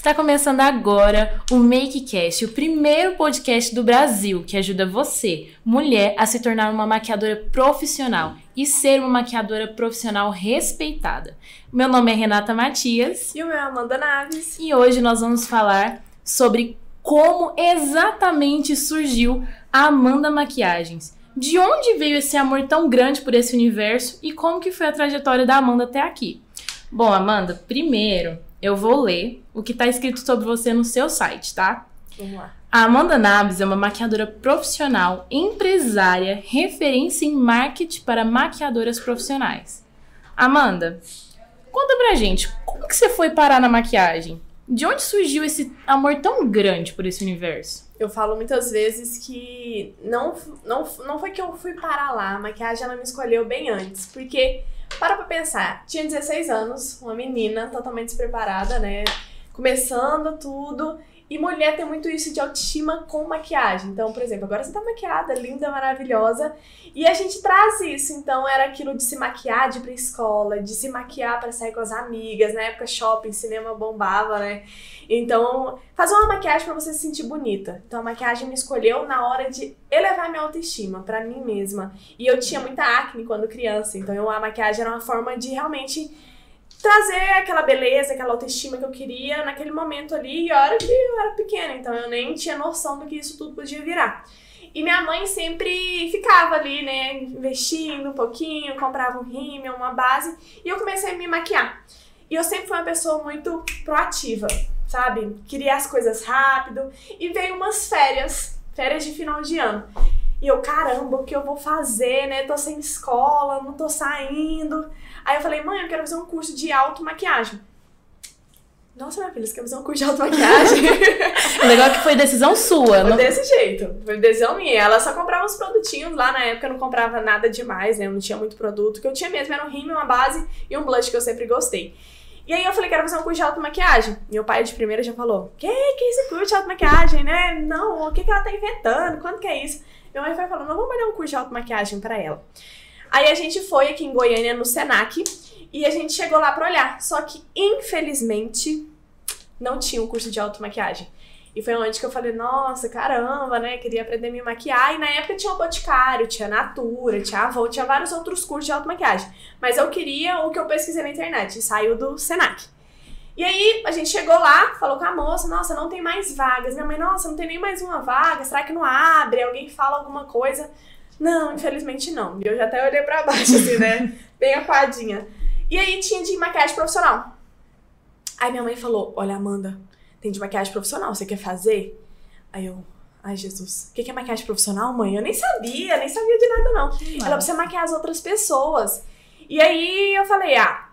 Está começando agora o MakeCast, o primeiro podcast do Brasil que ajuda você, mulher, a se tornar uma maquiadora profissional e ser uma maquiadora profissional respeitada. Meu nome é Renata Matias. E o meu é Amanda Naves. E hoje nós vamos falar sobre como exatamente surgiu a Amanda Maquiagens. De onde veio esse amor tão grande por esse universo e como que foi a trajetória da Amanda até aqui? Bom, Amanda, primeiro eu vou ler o que está escrito sobre você no seu site, tá? Vamos lá. A Amanda Naves é uma maquiadora profissional, empresária, referência em marketing para maquiadoras profissionais. Amanda, conta pra gente, como que você foi parar na maquiagem? De onde surgiu esse amor tão grande por esse universo? Eu falo muitas vezes que não, não, não foi que eu fui parar lá, a maquiagem ela me escolheu bem antes, porque para pra pensar, tinha 16 anos, uma menina totalmente despreparada, né? Começando tudo. E mulher tem muito isso de autoestima com maquiagem. Então, por exemplo, agora você tá maquiada, linda, maravilhosa. E a gente traz isso. Então, era aquilo de se maquiar de ir pra escola, de se maquiar para sair com as amigas. Na época, shopping, cinema bombava, né? Então, fazer uma maquiagem para você se sentir bonita. Então, a maquiagem me escolheu na hora de elevar minha autoestima para mim mesma. E eu tinha muita acne quando criança. Então, a maquiagem era uma forma de realmente trazer aquela beleza, aquela autoestima que eu queria naquele momento ali, e hora que eu era pequena, então eu nem tinha noção do que isso tudo podia virar. E minha mãe sempre ficava ali, né, investindo um pouquinho, comprava um rímel, uma base, e eu comecei a me maquiar. E eu sempre fui uma pessoa muito proativa, sabe? Queria as coisas rápido, e veio umas férias, férias de final de ano. E eu, caramba, o que eu vou fazer, né? Tô sem escola, não tô saindo. Aí eu falei, mãe, eu quero fazer um curso de automaquiagem. Nossa, minha filha, você quer fazer um curso de automaquiagem? o legal é que foi decisão sua, Foi não? desse jeito. Foi decisão minha. Ela só comprava uns produtinhos lá na época, não comprava nada demais, né? Eu não tinha muito produto. O que eu tinha mesmo era um rímel, uma base e um blush que eu sempre gostei. E aí eu falei, quero fazer um curso de automaquiagem. Meu pai de primeira já falou, que que é esse curso de automaquiagem, né? Não, o que que ela tá inventando? Quando que é isso? Minha mãe foi falando, não, vamos olhar um curso de automaquiagem pra ela. Aí a gente foi aqui em Goiânia, no Senac, e a gente chegou lá pra olhar. Só que, infelizmente, não tinha um curso de automaquiagem. E foi onde que eu falei, nossa, caramba, né? Queria aprender a me maquiar. E na época tinha o Boticário, tinha Natura, tinha Avon, tinha vários outros cursos de automaquiagem. Mas eu queria o que eu pesquisei na internet, e saiu do Senac. E aí a gente chegou lá, falou com a moça, nossa, não tem mais vagas. Minha mãe, nossa, não tem nem mais uma vaga, será que não abre? Alguém fala alguma coisa? Não, infelizmente não. E eu já até olhei pra baixo, assim, né? Bem aquadinha. E aí tinha de maquiagem profissional. Aí minha mãe falou: Olha, Amanda, tem de maquiagem profissional, você quer fazer? Aí eu, ai Jesus, o que é maquiagem profissional, mãe? Eu nem sabia, nem sabia de nada, não. Ela precisa maquiar as outras pessoas. E aí eu falei: Ah,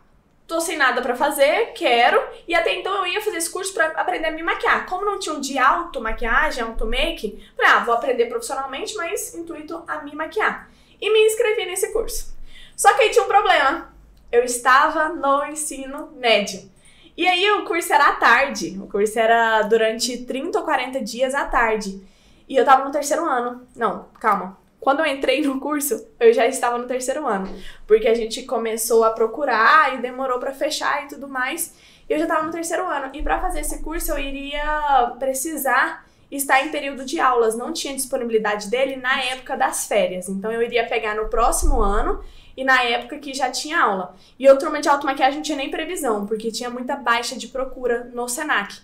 tô sem nada para fazer, quero. E até então eu ia fazer esse curso para aprender a me maquiar. Como não tinha um de auto maquiagem, auto make, falei, ah, vou aprender profissionalmente, mas intuito a me maquiar. E me inscrevi nesse curso. Só que aí tinha um problema. Eu estava no ensino médio. E aí o curso era à tarde. O curso era durante 30 ou 40 dias à tarde. E eu tava no terceiro ano. Não, calma. Quando eu entrei no curso, eu já estava no terceiro ano, porque a gente começou a procurar e demorou para fechar e tudo mais. E eu já estava no terceiro ano. E para fazer esse curso, eu iria precisar estar em período de aulas. Não tinha disponibilidade dele na época das férias. Então eu iria pegar no próximo ano e na época que já tinha aula. E o turma de automaquiagem não tinha nem previsão, porque tinha muita baixa de procura no Senac.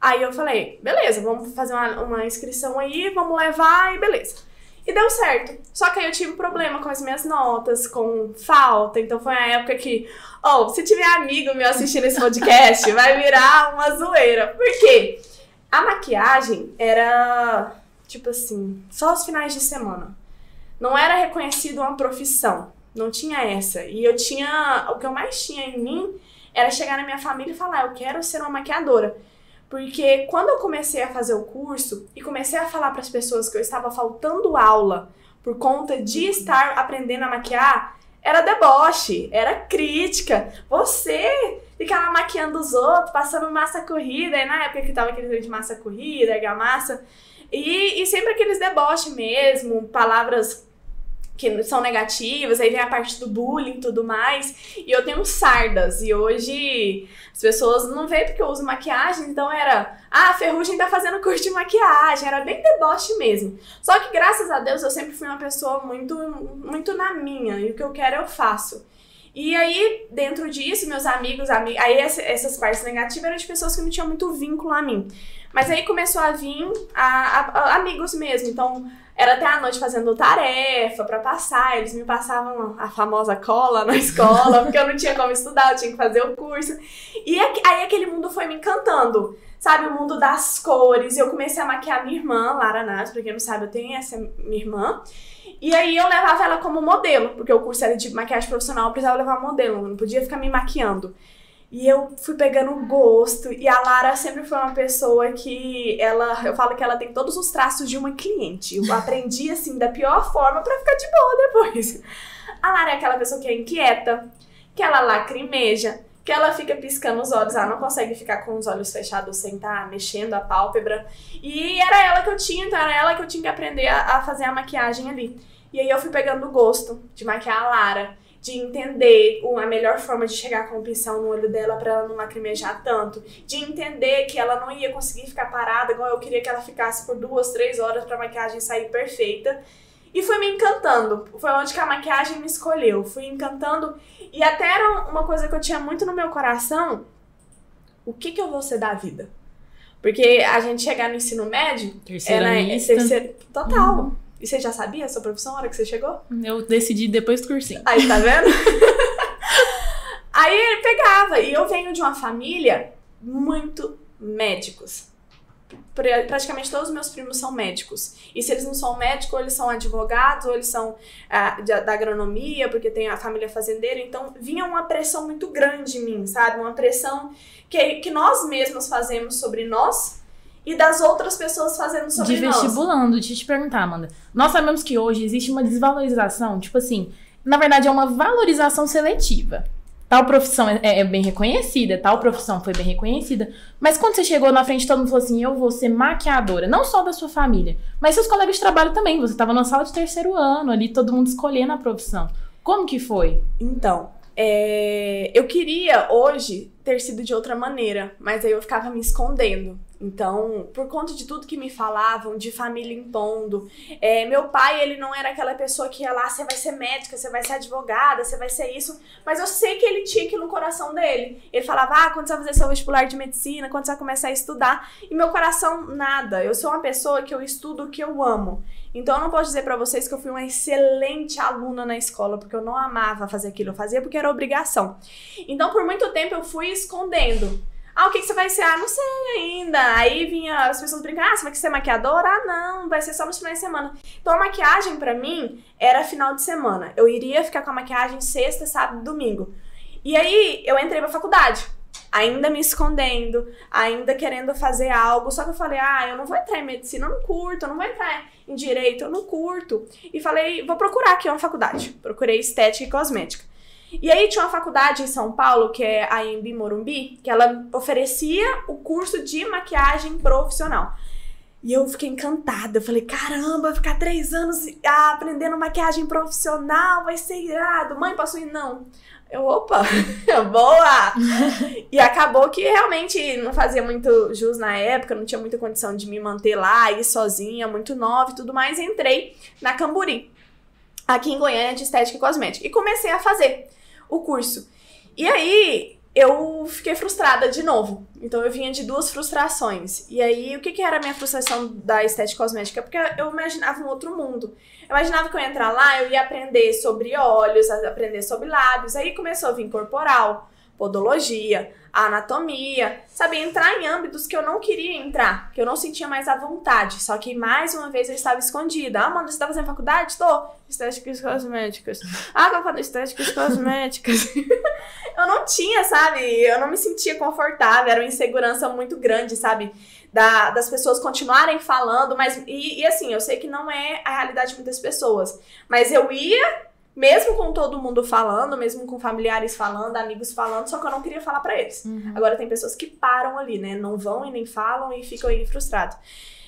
Aí eu falei, beleza, vamos fazer uma, uma inscrição aí, vamos levar e beleza. E deu certo. Só que aí eu tive um problema com as minhas notas, com falta. Então foi a época que, oh, se tiver amigo meu assistindo esse podcast, vai virar uma zoeira. Por quê? A maquiagem era, tipo assim, só os finais de semana. Não era reconhecido uma profissão. Não tinha essa. E eu tinha. O que eu mais tinha em mim era chegar na minha família e falar: eu quero ser uma maquiadora. Porque quando eu comecei a fazer o curso e comecei a falar para as pessoas que eu estava faltando aula por conta de estar aprendendo a maquiar, era deboche, era crítica. Você fica lá maquiando os outros, passando massa corrida, e na época que tava aquele de massa corrida, argamassa, e, e sempre aqueles deboche mesmo, palavras que são negativas, aí vem a parte do bullying e tudo mais. E eu tenho sardas, e hoje as pessoas não veem porque eu uso maquiagem, então era, ah, a Ferrugem tá fazendo curso de maquiagem, era bem deboche mesmo. Só que graças a Deus eu sempre fui uma pessoa muito, muito na minha, e o que eu quero eu faço. E aí, dentro disso, meus amigos, aí essas partes negativas eram de pessoas que não tinham muito vínculo a mim. Mas aí começou a vir a, a, a amigos mesmo, então era até a noite fazendo tarefa para passar, eles me passavam a famosa cola na escola, porque eu não tinha como estudar, eu tinha que fazer o curso. E aí aquele mundo foi me encantando, sabe? O mundo das cores. Eu comecei a maquiar minha irmã, Lara Nath, pra quem não sabe, eu tenho essa minha irmã. E aí eu levava ela como modelo, porque o curso era de maquiagem profissional, eu precisava levar modelo, não podia ficar me maquiando. E eu fui pegando gosto. E a Lara sempre foi uma pessoa que ela, eu falo que ela tem todos os traços de uma cliente. Eu aprendi assim da pior forma para ficar de boa depois. A Lara é aquela pessoa que é inquieta, que ela lacrimeja, que ela fica piscando os olhos, ela não consegue ficar com os olhos fechados sem estar tá mexendo a pálpebra. E era ela que eu tinha, então era ela que eu tinha que aprender a, a fazer a maquiagem ali. E aí eu fui pegando gosto de maquiar a Lara de entender a melhor forma de chegar com o pincel no olho dela para ela não lacrimejar tanto, de entender que ela não ia conseguir ficar parada igual eu queria que ela ficasse por duas, três horas para a maquiagem sair perfeita. E foi me encantando. Foi onde que a maquiagem me escolheu. Fui encantando. E até era uma coisa que eu tinha muito no meu coração. O que, que eu vou ser da vida? Porque a gente chegar no ensino médio. Terceira era, é, terceira, Total. Uhum. E você já sabia a sua profissão na hora que você chegou? Eu decidi depois do cursinho. Aí, tá vendo? Aí ele pegava. E eu venho de uma família muito médicos. Praticamente todos os meus primos são médicos. E se eles não são médicos, ou eles são advogados, ou eles são ah, da agronomia, porque tem a família fazendeira. Então vinha uma pressão muito grande em mim, sabe? Uma pressão que, que nós mesmos fazemos sobre nós e das outras pessoas fazendo sobre de nós. De vestibulando, deixa eu te perguntar, Amanda. Nós sabemos que hoje existe uma desvalorização, tipo assim, na verdade é uma valorização seletiva. Tal profissão é, é, bem reconhecida, tal profissão foi bem reconhecida. Mas quando você chegou na frente, todo mundo falou assim: eu vou ser maquiadora, não só da sua família, mas seus colegas de trabalho também. Você estava na sala de terceiro ano, ali, todo mundo escolhendo a profissão. Como que foi? Então, é, eu queria hoje ter sido de outra maneira, mas aí eu ficava me escondendo. Então, por conta de tudo que me falavam, de família impondo, é, meu pai, ele não era aquela pessoa que ia lá, você vai ser médica, você vai ser advogada, você vai ser isso, mas eu sei que ele tinha aquilo no coração dele. Ele falava, ah, quando você vai fazer seu vestibular de medicina, quando você vai começar a estudar, e meu coração, nada. Eu sou uma pessoa que eu estudo o que eu amo. Então, eu não posso dizer para vocês que eu fui uma excelente aluna na escola, porque eu não amava fazer aquilo, eu fazia porque era obrigação. Então, por muito tempo, eu fui escondendo. Ah, o que, que você vai ser? Ah, não sei ainda. Aí vinha as pessoas brincando, ah, você vai ser maquiadora? Ah, não, vai ser só nos finais de semana. Então a maquiagem para mim era final de semana. Eu iria ficar com a maquiagem sexta, sábado, domingo. E aí eu entrei pra faculdade. Ainda me escondendo, ainda querendo fazer algo. Só que eu falei, ah, eu não vou entrar em medicina, eu não curto, eu não vou entrar em direito, eu não curto. E falei, vou procurar aqui uma faculdade. Procurei estética e cosmética. E aí tinha uma faculdade em São Paulo, que é a Embi Morumbi, que ela oferecia o curso de maquiagem profissional. E eu fiquei encantada. Eu falei, caramba, ficar três anos aprendendo maquiagem profissional vai ser irado. Mãe, posso ir? Não. Eu, opa, boa! e acabou que realmente não fazia muito jus na época, não tinha muita condição de me manter lá, ir sozinha, muito nova e tudo mais. Entrei na Camburi, aqui em Goiânia, de estética e cosmética. E comecei a fazer o curso. E aí eu fiquei frustrada de novo. Então eu vinha de duas frustrações. E aí o que, que era a minha frustração da estética cosmética? Porque eu imaginava um outro mundo. Eu imaginava que eu ia entrar lá, eu ia aprender sobre olhos, aprender sobre lábios. Aí começou a vir corporal, podologia, a anatomia, sabe? Entrar em âmbitos que eu não queria entrar, que eu não sentia mais a vontade. Só que mais uma vez eu estava escondida. Ah, mano, você tá fazendo faculdade? Tô. Estéticas cosméticas. Ah, eu falo estéticas cosméticas. eu não tinha, sabe? Eu não me sentia confortável, era uma insegurança muito grande, sabe? Da, das pessoas continuarem falando, mas. E, e assim, eu sei que não é a realidade de muitas pessoas. Mas eu ia mesmo com todo mundo falando, mesmo com familiares falando, amigos falando, só que eu não queria falar para eles. Uhum. Agora tem pessoas que param ali, né? Não vão e nem falam e ficam aí frustrados.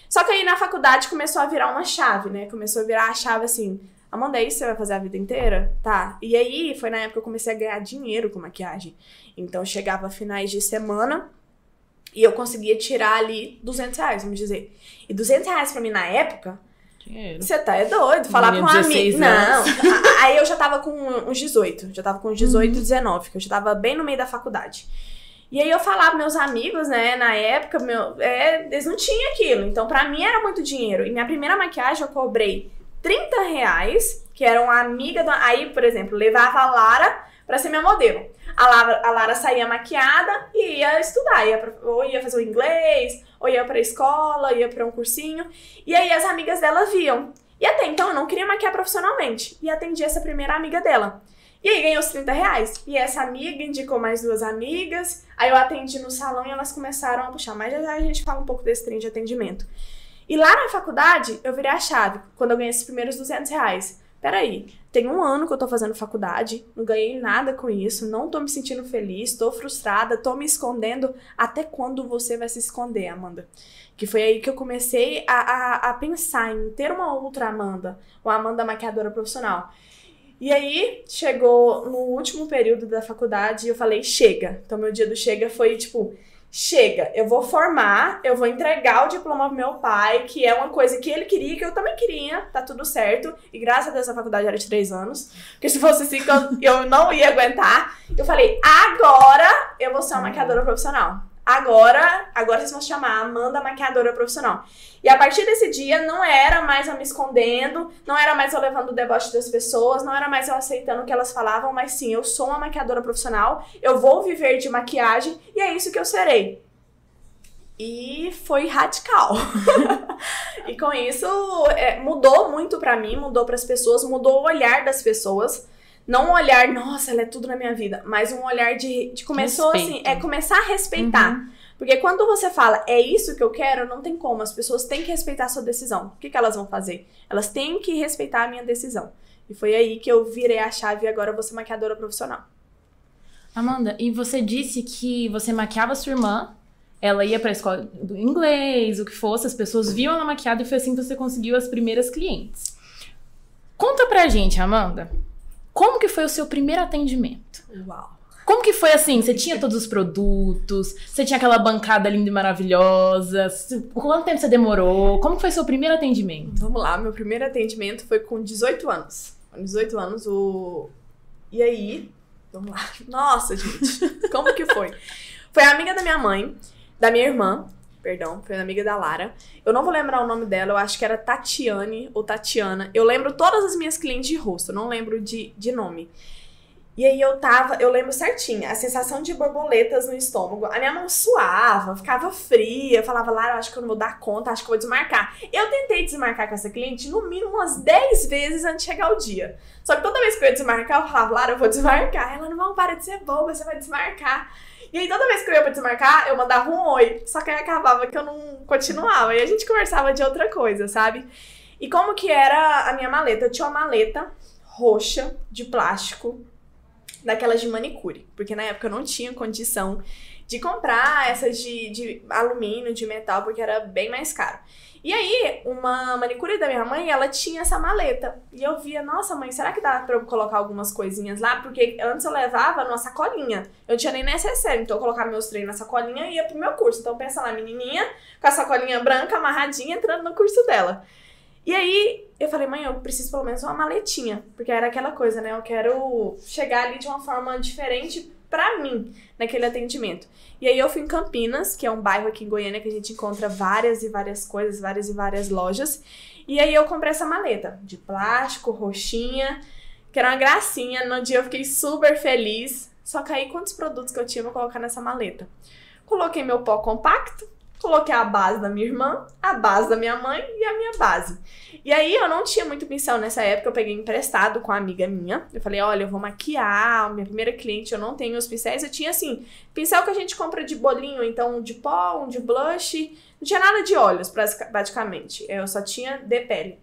Só que aí na faculdade começou a virar uma chave, né? Começou a virar a chave assim: Amanda, é isso que você vai fazer a vida inteira? Tá. E aí, foi na época que eu comecei a ganhar dinheiro com maquiagem. Então, chegava finais de semana e eu conseguia tirar ali 200 reais, vamos dizer. E 200 reais pra mim na época, Dinheiro. você tá é doido. Falar pra um amigo. 16 Não. Aí eu já tava com uns 18. Já tava com uns 18, 19, que eu já tava bem no meio da faculdade. E aí eu falava meus amigos, né, na época, meu, é, eles não tinham aquilo. Então, pra mim era muito dinheiro. E minha primeira maquiagem eu cobrei 30 reais, que era uma amiga do. Aí, por exemplo, levava a Lara pra ser minha modelo. A Lara, a Lara saía maquiada e ia estudar. Ia pra- ou ia fazer o inglês, ou ia pra escola, ia pra um cursinho. E aí as amigas dela viam. E até então eu não queria maquiar profissionalmente. E atendi essa primeira amiga dela. E aí ganhei os 30 reais. E essa amiga indicou mais duas amigas. Aí eu atendi no salão e elas começaram a puxar. Mas já a gente fala um pouco desse trem de atendimento. E lá na faculdade, eu virei a chave. Quando eu ganhei esses primeiros 200 reais. Peraí, tem um ano que eu tô fazendo faculdade, não ganhei nada com isso, não tô me sentindo feliz, tô frustrada, tô me escondendo. Até quando você vai se esconder, Amanda? Que foi aí que eu comecei a, a, a pensar em ter uma outra Amanda, uma Amanda maquiadora profissional. E aí, chegou no último período da faculdade e eu falei, chega. Então, meu dia do chega foi tipo, chega, eu vou formar, eu vou entregar o diploma pro meu pai, que é uma coisa que ele queria, que eu também queria, tá tudo certo. E graças a Deus a faculdade era de três anos, porque se fosse cinco eu, eu não ia aguentar. Eu falei, agora eu vou ser uma maquiadora profissional. Agora, agora vocês vão chamar Amanda Maquiadora Profissional. E a partir desse dia, não era mais eu me escondendo, não era mais eu levando o deboche das pessoas, não era mais eu aceitando o que elas falavam, mas sim, eu sou uma maquiadora profissional, eu vou viver de maquiagem e é isso que eu serei. E foi radical. e com isso, é, mudou muito pra mim, mudou pras pessoas, mudou o olhar das pessoas. Não um olhar, nossa, ela é tudo na minha vida, mas um olhar de, de começou assim, Respeito. é começar a respeitar. Porque quando você fala, é isso que eu quero, não tem como. As pessoas têm que respeitar a sua decisão. O que, que elas vão fazer? Elas têm que respeitar a minha decisão. E foi aí que eu virei a chave e agora eu vou ser maquiadora profissional. Amanda, e você disse que você maquiava sua irmã, ela ia pra escola do inglês, o que fosse, as pessoas viam ela maquiada e foi assim que você conseguiu as primeiras clientes. Conta pra gente, Amanda, como que foi o seu primeiro atendimento? Uau! Como que foi assim? Você tinha todos os produtos? Você tinha aquela bancada linda e maravilhosa? Quanto tempo você demorou? Como que foi seu primeiro atendimento? Vamos lá, meu primeiro atendimento foi com 18 anos. Com 18 anos, o. E aí? Vamos lá. Nossa, gente, como que foi? Foi a amiga da minha mãe, da minha irmã, perdão, foi a amiga da Lara. Eu não vou lembrar o nome dela, eu acho que era Tatiane ou Tatiana. Eu lembro todas as minhas clientes de rosto, eu não lembro de, de nome. E aí eu tava, eu lembro certinho, a sensação de borboletas no estômago. A minha mão suava, ficava fria. Falava, Lara, acho que eu não vou dar conta, acho que eu vou desmarcar. Eu tentei desmarcar com essa cliente no mínimo umas 10 vezes antes de chegar o dia. Só que toda vez que eu ia desmarcar, eu falava, Lara, eu vou desmarcar. Ela, não, para de ser boba, você vai desmarcar. E aí toda vez que eu ia pra desmarcar, eu mandava um oi. Só que aí acabava que eu não continuava. E a gente conversava de outra coisa, sabe? E como que era a minha maleta? Eu tinha uma maleta roxa, de plástico, daquelas de manicure. Porque na época eu não tinha condição de comprar essas de, de alumínio, de metal, porque era bem mais caro. E aí, uma manicure da minha mãe, ela tinha essa maleta. E eu via, nossa mãe, será que dá pra eu colocar algumas coisinhas lá? Porque antes eu levava numa sacolinha. Eu não tinha nem necessário, então eu colocava meus treinos na sacolinha e ia pro meu curso. Então pensa lá, menininha, com a sacolinha branca, amarradinha, entrando no curso dela. E aí, eu falei, mãe, eu preciso pelo menos uma maletinha. Porque era aquela coisa, né? Eu quero chegar ali de uma forma diferente pra mim, naquele atendimento. E aí eu fui em Campinas, que é um bairro aqui em Goiânia que a gente encontra várias e várias coisas, várias e várias lojas. E aí eu comprei essa maleta de plástico, roxinha, que era uma gracinha. No dia eu fiquei super feliz. Só que aí quantos produtos que eu tinha pra colocar nessa maleta? Coloquei meu pó compacto, coloquei a base da minha irmã, a base da minha mãe e a minha base. E aí eu não tinha muito pincel nessa época, eu peguei emprestado com uma amiga minha. Eu falei, olha, eu vou maquiar, minha primeira cliente, eu não tenho os pincéis. Eu tinha assim, pincel que a gente compra de bolinho, então um de pó, um de blush. Não tinha nada de olhos, praticamente. Eu só tinha de pele.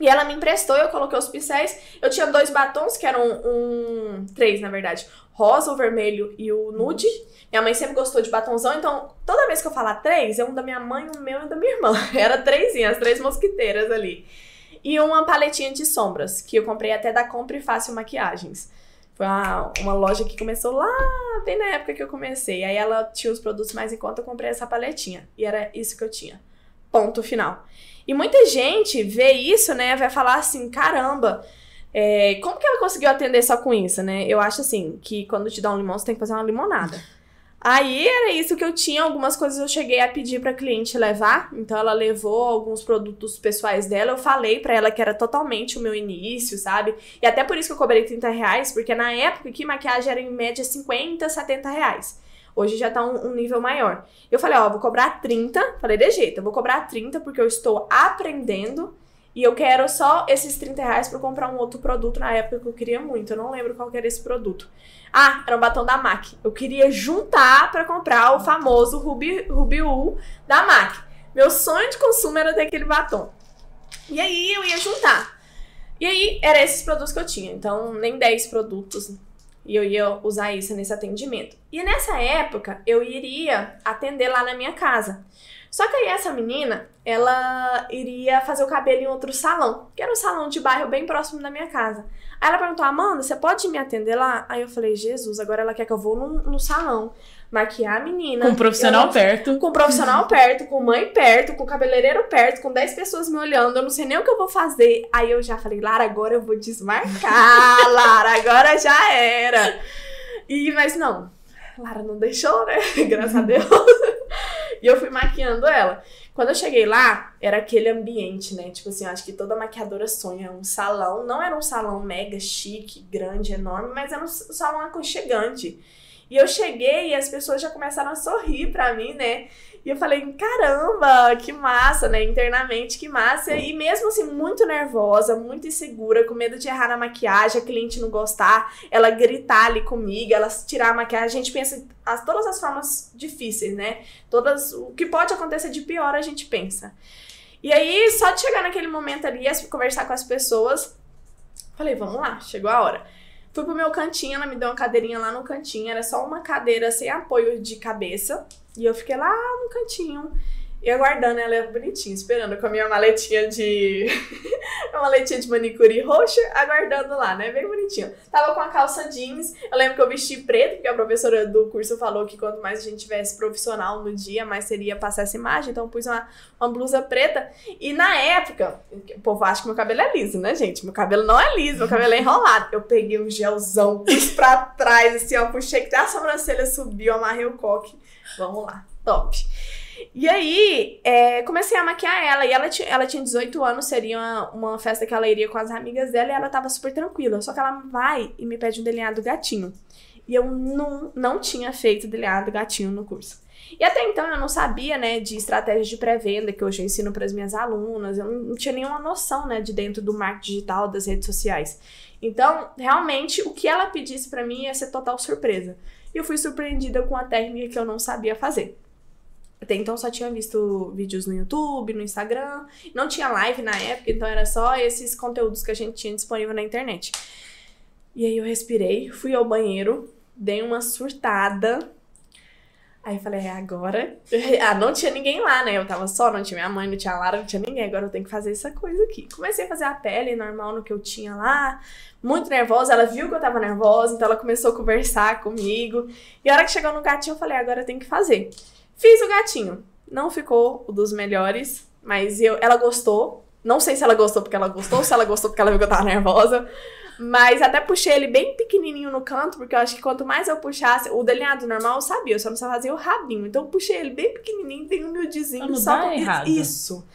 E ela me emprestou, eu coloquei os pincéis. Eu tinha dois batons, que eram um. Três, na verdade. Rosa, o vermelho e o nude. Minha mãe sempre gostou de batonzão, então toda vez que eu falar três, é um da minha mãe, um meu e um da minha irmã. Era trêsinho, as três mosquiteiras ali. e uma paletinha de sombras, que eu comprei até da Compre Fácil Maquiagens. Foi uma, uma loja que começou lá, bem na época que eu comecei. Aí ela tinha os produtos mais em conta, eu comprei essa paletinha. E era isso que eu tinha. Ponto final. E muita gente vê isso, né? Vai falar assim: caramba, é, como que ela conseguiu atender só com isso, né? Eu acho assim que quando te dá um limão, você tem que fazer uma limonada. Aí era isso que eu tinha, algumas coisas eu cheguei a pedir para cliente levar, então ela levou alguns produtos pessoais dela, eu falei para ela que era totalmente o meu início, sabe? E até por isso que eu cobrei 30 reais, porque na época que maquiagem era em média 50, 70 reais. Hoje já tá um, um nível maior. Eu falei, ó, vou cobrar 30, falei, de jeito, eu vou cobrar 30 porque eu estou aprendendo e eu quero só esses 30 reais pra comprar um outro produto na época que eu queria muito. Eu não lembro qual era esse produto. Ah, era um batom da MAC. Eu queria juntar para comprar o famoso Ruby, Ruby U da MAC. Meu sonho de consumo era ter aquele batom. E aí eu ia juntar. E aí, eram esses produtos que eu tinha. Então, nem 10 produtos. E eu ia usar isso nesse atendimento. E nessa época, eu iria atender lá na minha casa. Só que aí essa menina, ela iria fazer o cabelo em outro salão, que era um salão de bairro bem próximo da minha casa. Aí ela perguntou, Amanda, você pode me atender lá? Aí eu falei, Jesus, agora ela quer que eu vou no, no salão maquiar a menina. Com um profissional perto. Com um profissional perto, com mãe perto, com cabeleireiro perto, com 10 pessoas me olhando, eu não sei nem o que eu vou fazer. Aí eu já falei, Lara, agora eu vou desmarcar, Lara, agora já era. E, mas não, Lara não deixou, né? Graças a Deus. E eu fui maquiando ela. Quando eu cheguei lá, era aquele ambiente, né? Tipo assim, eu acho que toda maquiadora sonha. Um salão, não era um salão mega chique, grande, enorme, mas era um salão aconchegante. E eu cheguei e as pessoas já começaram a sorrir pra mim, né? E eu falei, caramba, que massa, né? Internamente, que massa. E mesmo assim, muito nervosa, muito insegura, com medo de errar na maquiagem, a cliente não gostar, ela gritar ali comigo, ela tirar a maquiagem. A gente pensa as, todas as formas difíceis, né? Todas. O que pode acontecer de pior, a gente pensa. E aí, só de chegar naquele momento ali, conversar com as pessoas, falei, vamos lá, chegou a hora. Fui pro meu cantinho, ela me deu uma cadeirinha lá no cantinho, era só uma cadeira sem apoio de cabeça. E eu fiquei lá no cantinho. E aguardando ela bonitinha, esperando com a minha maletinha de. uma maletinha de manicure roxa, aguardando lá, né? Bem bonitinho. Tava com a calça jeans. Eu lembro que eu vesti preto, porque a professora do curso falou que quanto mais a gente tivesse profissional no dia, mais seria passar essa imagem. Então eu pus uma, uma blusa preta. E na época, o povo acha que meu cabelo é liso, né, gente? Meu cabelo não é liso, meu cabelo é enrolado. Eu peguei um gelzão, pus pra trás, assim, ó, puxei que a sobrancelha subiu, amarrei o coque. Vamos lá, top. E aí, é, comecei a maquiar ela. E ela, ela tinha 18 anos, seria uma, uma, festa que ela iria com as amigas dela. E ela tava super tranquila. Só que ela vai e me pede um delineado gatinho. E eu não, não tinha feito delineado gatinho no curso. E até então eu não sabia, né, de estratégias de pré-venda que hoje eu ensino para as minhas alunas. Eu não tinha nenhuma noção, né, de dentro do marketing digital, das redes sociais. Então, realmente, o que ela pedisse para mim ia ser total surpresa. E eu fui surpreendida com a técnica que eu não sabia fazer. Até então só tinha visto vídeos no YouTube, no Instagram. Não tinha live na época, então era só esses conteúdos que a gente tinha disponível na internet. E aí eu respirei, fui ao banheiro, dei uma surtada. Aí falei, é agora. ah, não tinha ninguém lá, né? Eu tava só, não tinha minha mãe, não tinha a Lara, não tinha ninguém. Agora eu tenho que fazer essa coisa aqui. Comecei a fazer a pele normal no que eu tinha lá. Muito nervosa. Ela viu que eu tava nervosa, então ela começou a conversar comigo. E a hora que chegou no gatinho, eu falei, agora eu tenho que fazer. Fiz o gatinho. Não ficou o dos melhores, mas eu, ela gostou. Não sei se ela gostou porque ela gostou, ou se ela gostou porque ela viu que eu tava nervosa. Mas até puxei ele bem pequenininho no canto, porque eu acho que quanto mais eu puxasse, o delineado normal eu sabia, eu só não sabia fazer o rabinho. Então eu puxei ele bem pequenininho, tem um nudezinho só com errado. isso.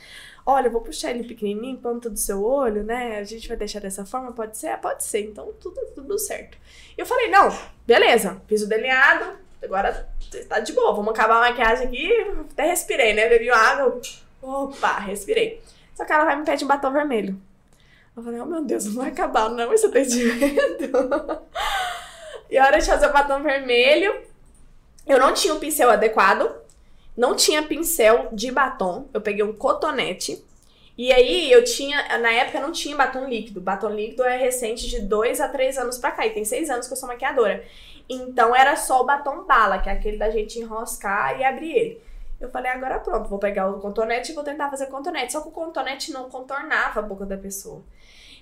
Olha, eu vou puxar ele pequenininho, ponta do seu olho, né? A gente vai deixar dessa forma, pode ser? pode ser. Então tudo tudo certo. E eu falei: "Não, beleza. Fiz o delineado, agora tá de boa, vamos acabar a maquiagem aqui. Até respirei, né? Bebi água. Opa, respirei. Só que ela vai me pedir um batom vermelho. Eu falei, oh meu Deus, não vai acabar não esse atendimento. e a hora de fazer o batom vermelho, eu não tinha um pincel adequado, não tinha pincel de batom. Eu peguei um cotonete. E aí eu tinha, na época não tinha batom líquido. Batom líquido é recente de dois a três anos pra cá. E tem seis anos que eu sou maquiadora. Então era só o batom bala, que é aquele da gente enroscar e abrir ele. Eu falei, agora pronto, vou pegar o contornete e vou tentar fazer contornete. Só que o contornete não contornava a boca da pessoa.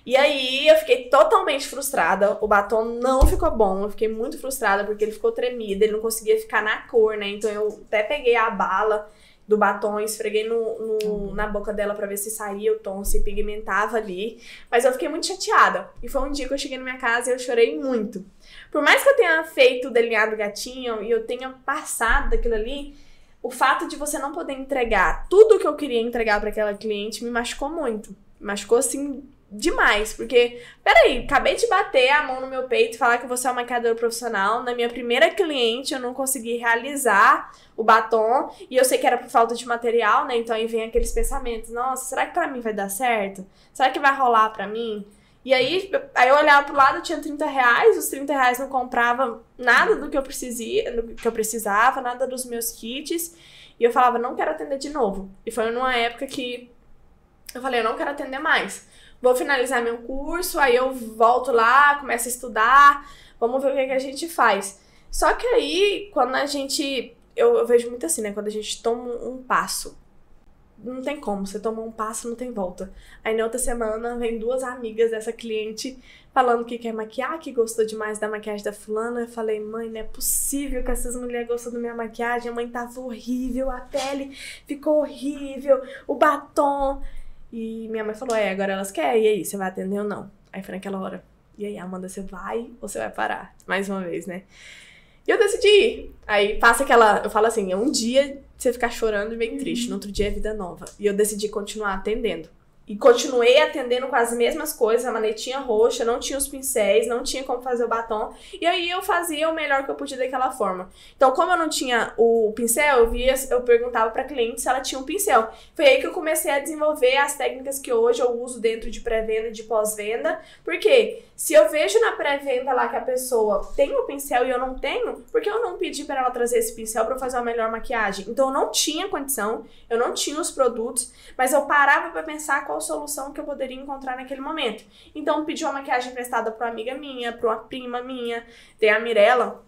E aí eu fiquei totalmente frustrada. O batom não ficou bom. Eu fiquei muito frustrada porque ele ficou tremido, ele não conseguia ficar na cor, né? Então eu até peguei a bala do batom, esfreguei no, no uhum. na boca dela para ver se saía o tom, se pigmentava ali. Mas eu fiquei muito chateada. E foi um dia que eu cheguei na minha casa e eu chorei muito. Por mais que eu tenha feito o delineado gatinho e eu tenha passado daquilo ali, o fato de você não poder entregar tudo que eu queria entregar para aquela cliente me machucou muito. Me machucou assim demais, porque, peraí, acabei de bater a mão no meu peito e falar que você é uma maquiadora profissional. Na minha primeira cliente, eu não consegui realizar o batom e eu sei que era por falta de material, né? Então aí vem aqueles pensamentos: nossa, será que pra mim vai dar certo? Será que vai rolar pra mim? E aí, aí eu olhava pro lado, tinha 30 reais, os 30 reais não comprava nada do que eu precisava, do que eu precisava, nada dos meus kits. E eu falava, não quero atender de novo. E foi numa época que eu falei, eu não quero atender mais vou finalizar meu curso, aí eu volto lá, começo a estudar, vamos ver o que, que a gente faz. Só que aí, quando a gente. Eu, eu, vejo muito assim, né? Quando a gente toma um passo, não tem como, você toma um passo, não tem volta. Aí na outra semana vem duas amigas dessa cliente falando que quer maquiar, que gostou demais da maquiagem da fulana. Eu falei, mãe, não é possível que essas mulheres gostam da minha maquiagem. A mãe tava horrível, a pele ficou horrível, o batom. E minha mãe falou: é, agora elas querem, e aí, você vai atender ou não? Aí foi naquela hora: e aí, Amanda, você vai ou você vai parar? Mais uma vez, né? E eu decidi ir. Aí passa aquela. Eu falo assim: é um dia você ficar chorando e bem triste, no outro dia é vida nova. E eu decidi continuar atendendo. E continuei atendendo com as mesmas coisas, a manetinha roxa, não tinha os pincéis, não tinha como fazer o batom. E aí eu fazia o melhor que eu podia daquela forma. Então, como eu não tinha o pincel, eu via, eu perguntava para cliente se ela tinha um pincel. Foi aí que eu comecei a desenvolver as técnicas que hoje eu uso dentro de pré-venda e de pós-venda. Porque se eu vejo na pré-venda lá que a pessoa tem o pincel e eu não tenho, por que eu não pedi para ela trazer esse pincel para fazer uma melhor maquiagem? Então eu não tinha condição, eu não tinha os produtos, mas eu parava para pensar qual solução que eu poderia encontrar naquele momento. Então, pedi uma maquiagem emprestada para uma amiga minha, para uma prima minha. Tem a Mirella,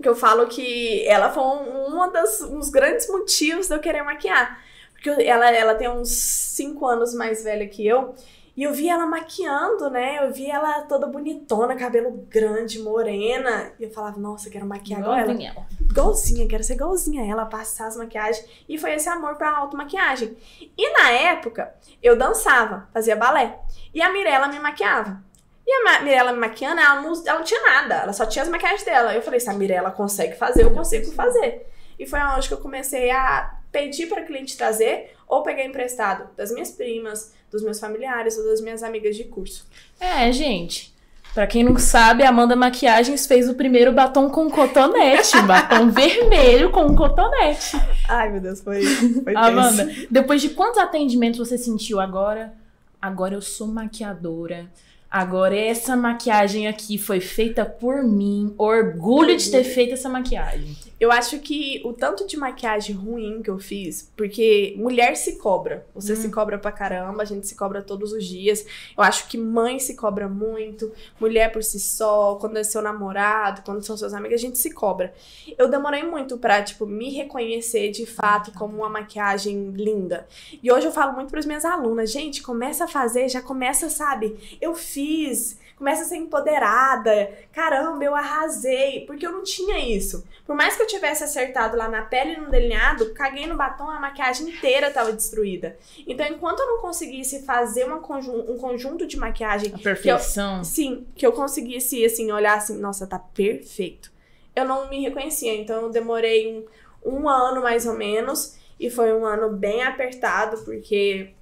que eu falo que ela foi um, um das, uns grandes motivos de eu querer maquiar. Porque ela, ela tem uns 5 anos mais velha que eu. E eu vi ela maquiando, né? Eu vi ela toda bonitona, cabelo grande, morena. E eu falava, nossa, quero maquiar igual ela. Igualzinha, quero ser igualzinha a ela, passar as maquiagens. E foi esse amor pra automaquiagem. E na época, eu dançava, fazia balé. E a Mirella me maquiava. E a Mirella me maquiando, ela não, ela não tinha nada, ela só tinha as maquiagens dela. Eu falei, se a Mirella consegue fazer, eu consigo fazer. E foi onde que eu comecei a pedir para cliente trazer ou pegar emprestado das minhas primas, dos meus familiares ou das minhas amigas de curso. É, gente. Pra quem não sabe, a Amanda Maquiagens fez o primeiro batom com cotonete. batom vermelho com cotonete. Ai, meu Deus, foi, foi Amanda, depois de quantos atendimentos você sentiu agora? Agora eu sou maquiadora. Agora essa maquiagem aqui foi feita por mim. Orgulho de ter feito essa maquiagem. Eu acho que o tanto de maquiagem ruim que eu fiz, porque mulher se cobra. Você hum. se cobra pra caramba, a gente se cobra todos os dias. Eu acho que mãe se cobra muito, mulher por si só, quando é seu namorado, quando são seus amigos, a gente se cobra. Eu demorei muito pra, tipo, me reconhecer de fato como uma maquiagem linda. E hoje eu falo muito pras minhas alunas, gente, começa a fazer, já começa, sabe? Eu fiz começa a ser empoderada. Caramba, eu arrasei. Porque eu não tinha isso. Por mais que eu tivesse acertado lá na pele e no delineado, caguei no batom, a maquiagem inteira estava destruída. Então, enquanto eu não conseguisse fazer uma conjun um conjunto de maquiagem. A perfeição. Que eu, sim, que eu conseguisse, assim, olhar assim, nossa, tá perfeito. Eu não me reconhecia. Então, eu demorei um, um ano mais ou menos. E foi um ano bem apertado, porque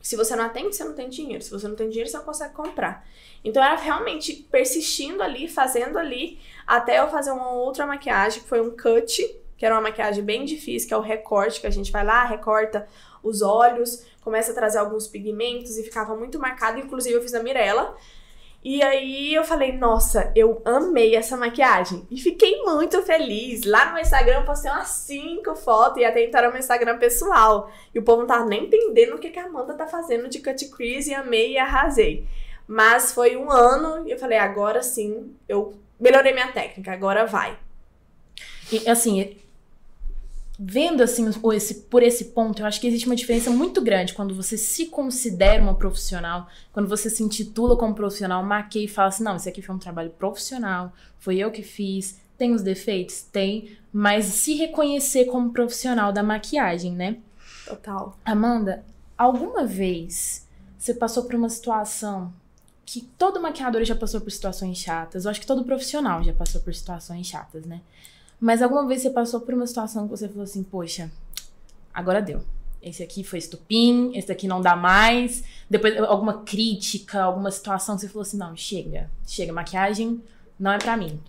se você não atende, você não tem dinheiro. Se você não tem dinheiro, você não consegue comprar. Então era realmente persistindo ali, fazendo ali, até eu fazer uma outra maquiagem, que foi um cut, que era uma maquiagem bem difícil, que é o recorte, que a gente vai lá, recorta os olhos, começa a trazer alguns pigmentos e ficava muito marcado. Inclusive, eu fiz a Mirella. E aí eu falei, nossa, eu amei essa maquiagem. E fiquei muito feliz. Lá no meu Instagram eu postei umas 5 fotos e até então era meu Instagram pessoal. E o povo não tava nem entendendo o que, que a Amanda tá fazendo de cut crease e amei e arrasei. Mas foi um ano e eu falei, agora sim, eu melhorei minha técnica, agora vai. E assim, vendo assim esse, por esse ponto, eu acho que existe uma diferença muito grande quando você se considera uma profissional, quando você se intitula como profissional, maqueia e fala assim: não, esse aqui foi um trabalho profissional, foi eu que fiz, tem os defeitos? Tem, mas se reconhecer como profissional da maquiagem, né? Total. Amanda, alguma vez você passou por uma situação que todo maquiador já passou por situações chatas, eu acho que todo profissional já passou por situações chatas, né? Mas alguma vez você passou por uma situação que você falou assim, poxa, agora deu. Esse aqui foi estupim, esse aqui não dá mais. Depois, alguma crítica, alguma situação que você falou assim, não, chega. Chega, maquiagem não é pra mim.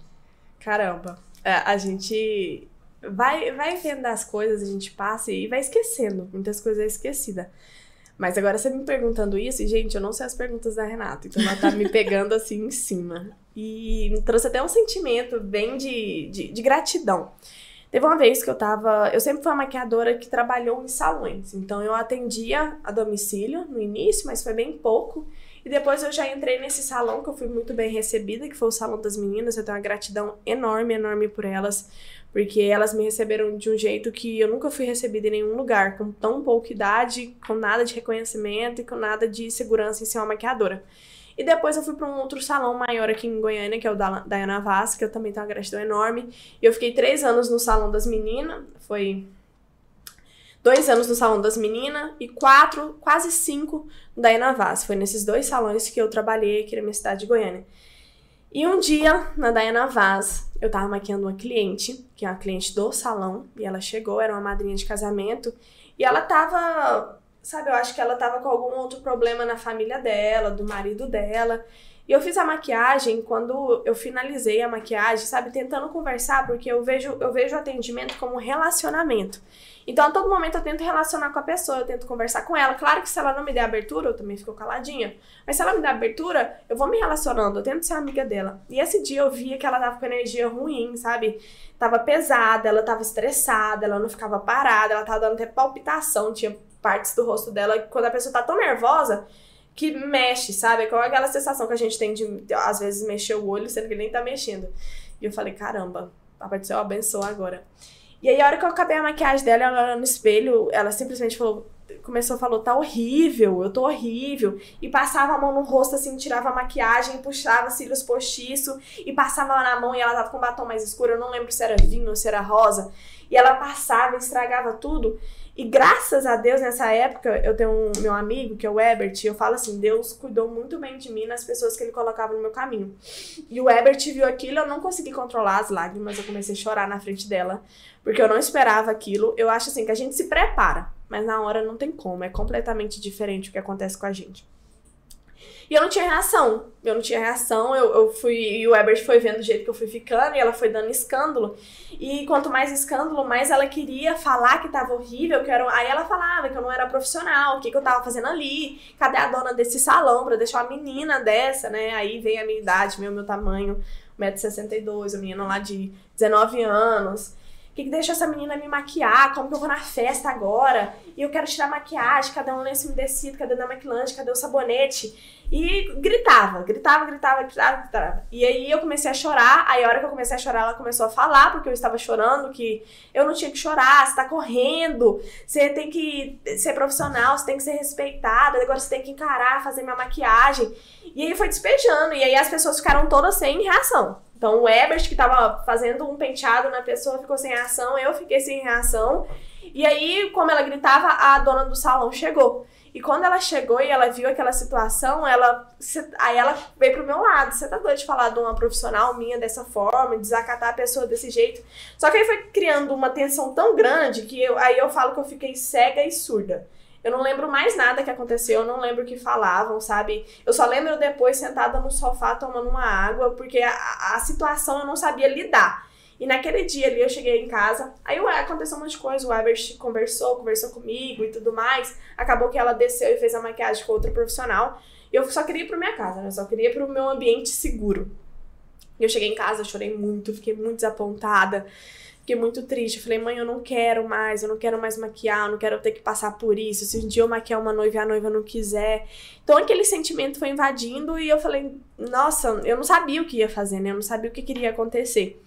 Caramba. É, a gente vai, vai vendo as coisas, a gente passa e vai esquecendo. Muitas coisas é esquecida. Mas agora você me perguntando isso, e gente, eu não sei as perguntas da Renata, então ela tá me pegando assim em cima. E me trouxe até um sentimento bem de, de, de, gratidão. Teve uma vez que eu tava. Eu sempre fui uma maquiadora que trabalhou em salões. Então eu atendia a domicílio no início, mas foi bem pouco. E depois eu já entrei nesse salão que eu fui muito bem recebida, que foi o Salão das Meninas. Eu tenho uma gratidão enorme, enorme por elas, porque elas me receberam de um jeito que eu nunca fui recebida em nenhum lugar, com tão pouca idade, com nada de reconhecimento e com nada de segurança em ser uma maquiadora. E depois eu fui para um outro salão maior aqui em Goiânia, que é o da Diana Vaz, que eu também tenho uma gratidão enorme. E eu fiquei três anos no salão das meninas, foi dois anos no salão das meninas e quatro, quase cinco da Diana Vaz. Foi nesses dois salões que eu trabalhei aqui na minha cidade de Goiânia. E um dia, na Diana Vaz, eu tava maquiando uma cliente, que é uma cliente do salão, e ela chegou, era uma madrinha de casamento, e ela tava sabe, eu acho que ela tava com algum outro problema na família dela, do marido dela. E eu fiz a maquiagem quando eu finalizei a maquiagem, sabe, tentando conversar, porque eu vejo eu vejo o atendimento como um relacionamento. Então, a todo momento eu tento relacionar com a pessoa, eu tento conversar com ela. Claro que se ela não me der abertura, eu também fico caladinha. Mas se ela me der abertura, eu vou me relacionando, eu tento ser amiga dela. E esse dia eu via que ela tava com energia ruim, sabe? Tava pesada, ela tava estressada, ela não ficava parada, ela tava dando até palpitação, tinha partes do rosto dela quando a pessoa tá tão nervosa que mexe, sabe? Com aquela sensação que a gente tem de, às vezes, mexer o olho, sendo que nem tá mexendo. E eu falei, caramba, Papai do Céu abençoa agora. E aí, a hora que eu acabei a maquiagem dela, ela no espelho, ela simplesmente falou, começou a falar, tá horrível, eu tô horrível. E passava a mão no rosto, assim, tirava a maquiagem, puxava cílios postiço e passava na mão e ela tava com batom mais escuro, eu não lembro se era vinho ou se era rosa. E ela passava, estragava tudo. E graças a Deus, nessa época, eu tenho um meu amigo, que é o Ebert, e eu falo assim, Deus cuidou muito bem de mim nas pessoas que ele colocava no meu caminho. E o Ebert viu aquilo, eu não consegui controlar as lágrimas, eu comecei a chorar na frente dela, porque eu não esperava aquilo. Eu acho assim que a gente se prepara, mas na hora não tem como, é completamente diferente o que acontece com a gente. E eu não tinha reação. Eu não tinha reação. Eu, eu fui. E o Ebert foi vendo o jeito que eu fui ficando e ela foi dando escândalo. E quanto mais escândalo, mais ela queria falar que tava horrível, que era. Aí ela falava que eu não era profissional, o que, que eu tava fazendo ali, cadê a dona desse salão pra deixar uma menina dessa, né? Aí vem a minha idade, meu, meu tamanho, 1,62m, a menina lá de 19 anos. O que, que deixa essa menina me maquiar? Como que eu vou na festa agora? E eu quero tirar maquiagem, cadê um lenço umedecido? Cadê da McLange? Cadê o sabonete? E gritava, gritava, gritava, gritava, gritava. E aí eu comecei a chorar. Aí a hora que eu comecei a chorar, ela começou a falar, porque eu estava chorando, que eu não tinha que chorar, você tá correndo, você tem que ser profissional, você tem que ser respeitada, agora você tem que encarar, fazer minha maquiagem. E aí foi despejando, e aí as pessoas ficaram todas sem reação. Então o Ebert, que tava fazendo um penteado na pessoa, ficou sem reação, eu fiquei sem reação. E aí, como ela gritava, a dona do salão chegou. E quando ela chegou e ela viu aquela situação, ela aí ela veio pro meu lado. Você tá doido de falar de uma profissional minha dessa forma, desacatar a pessoa desse jeito. Só que aí foi criando uma tensão tão grande que eu, aí eu falo que eu fiquei cega e surda. Eu não lembro mais nada que aconteceu, eu não lembro o que falavam, sabe? Eu só lembro depois sentada no sofá tomando uma água, porque a, a situação eu não sabia lidar. E naquele dia ali eu cheguei em casa, aí aconteceu um monte de coisa, o Ebert conversou, conversou comigo e tudo mais. Acabou que ela desceu e fez a maquiagem com outro profissional. E eu só queria ir pra minha casa, né? Eu só queria ir pro meu ambiente seguro. E eu cheguei em casa, chorei muito, fiquei muito desapontada. Fiquei muito triste. Eu falei, mãe, eu não quero mais, eu não quero mais maquiar, eu não quero ter que passar por isso. Se um dia eu maquiar uma noiva e a noiva não quiser. Então aquele sentimento foi invadindo e eu falei, nossa, eu não sabia o que ia fazer, né? Eu não sabia o que queria acontecer.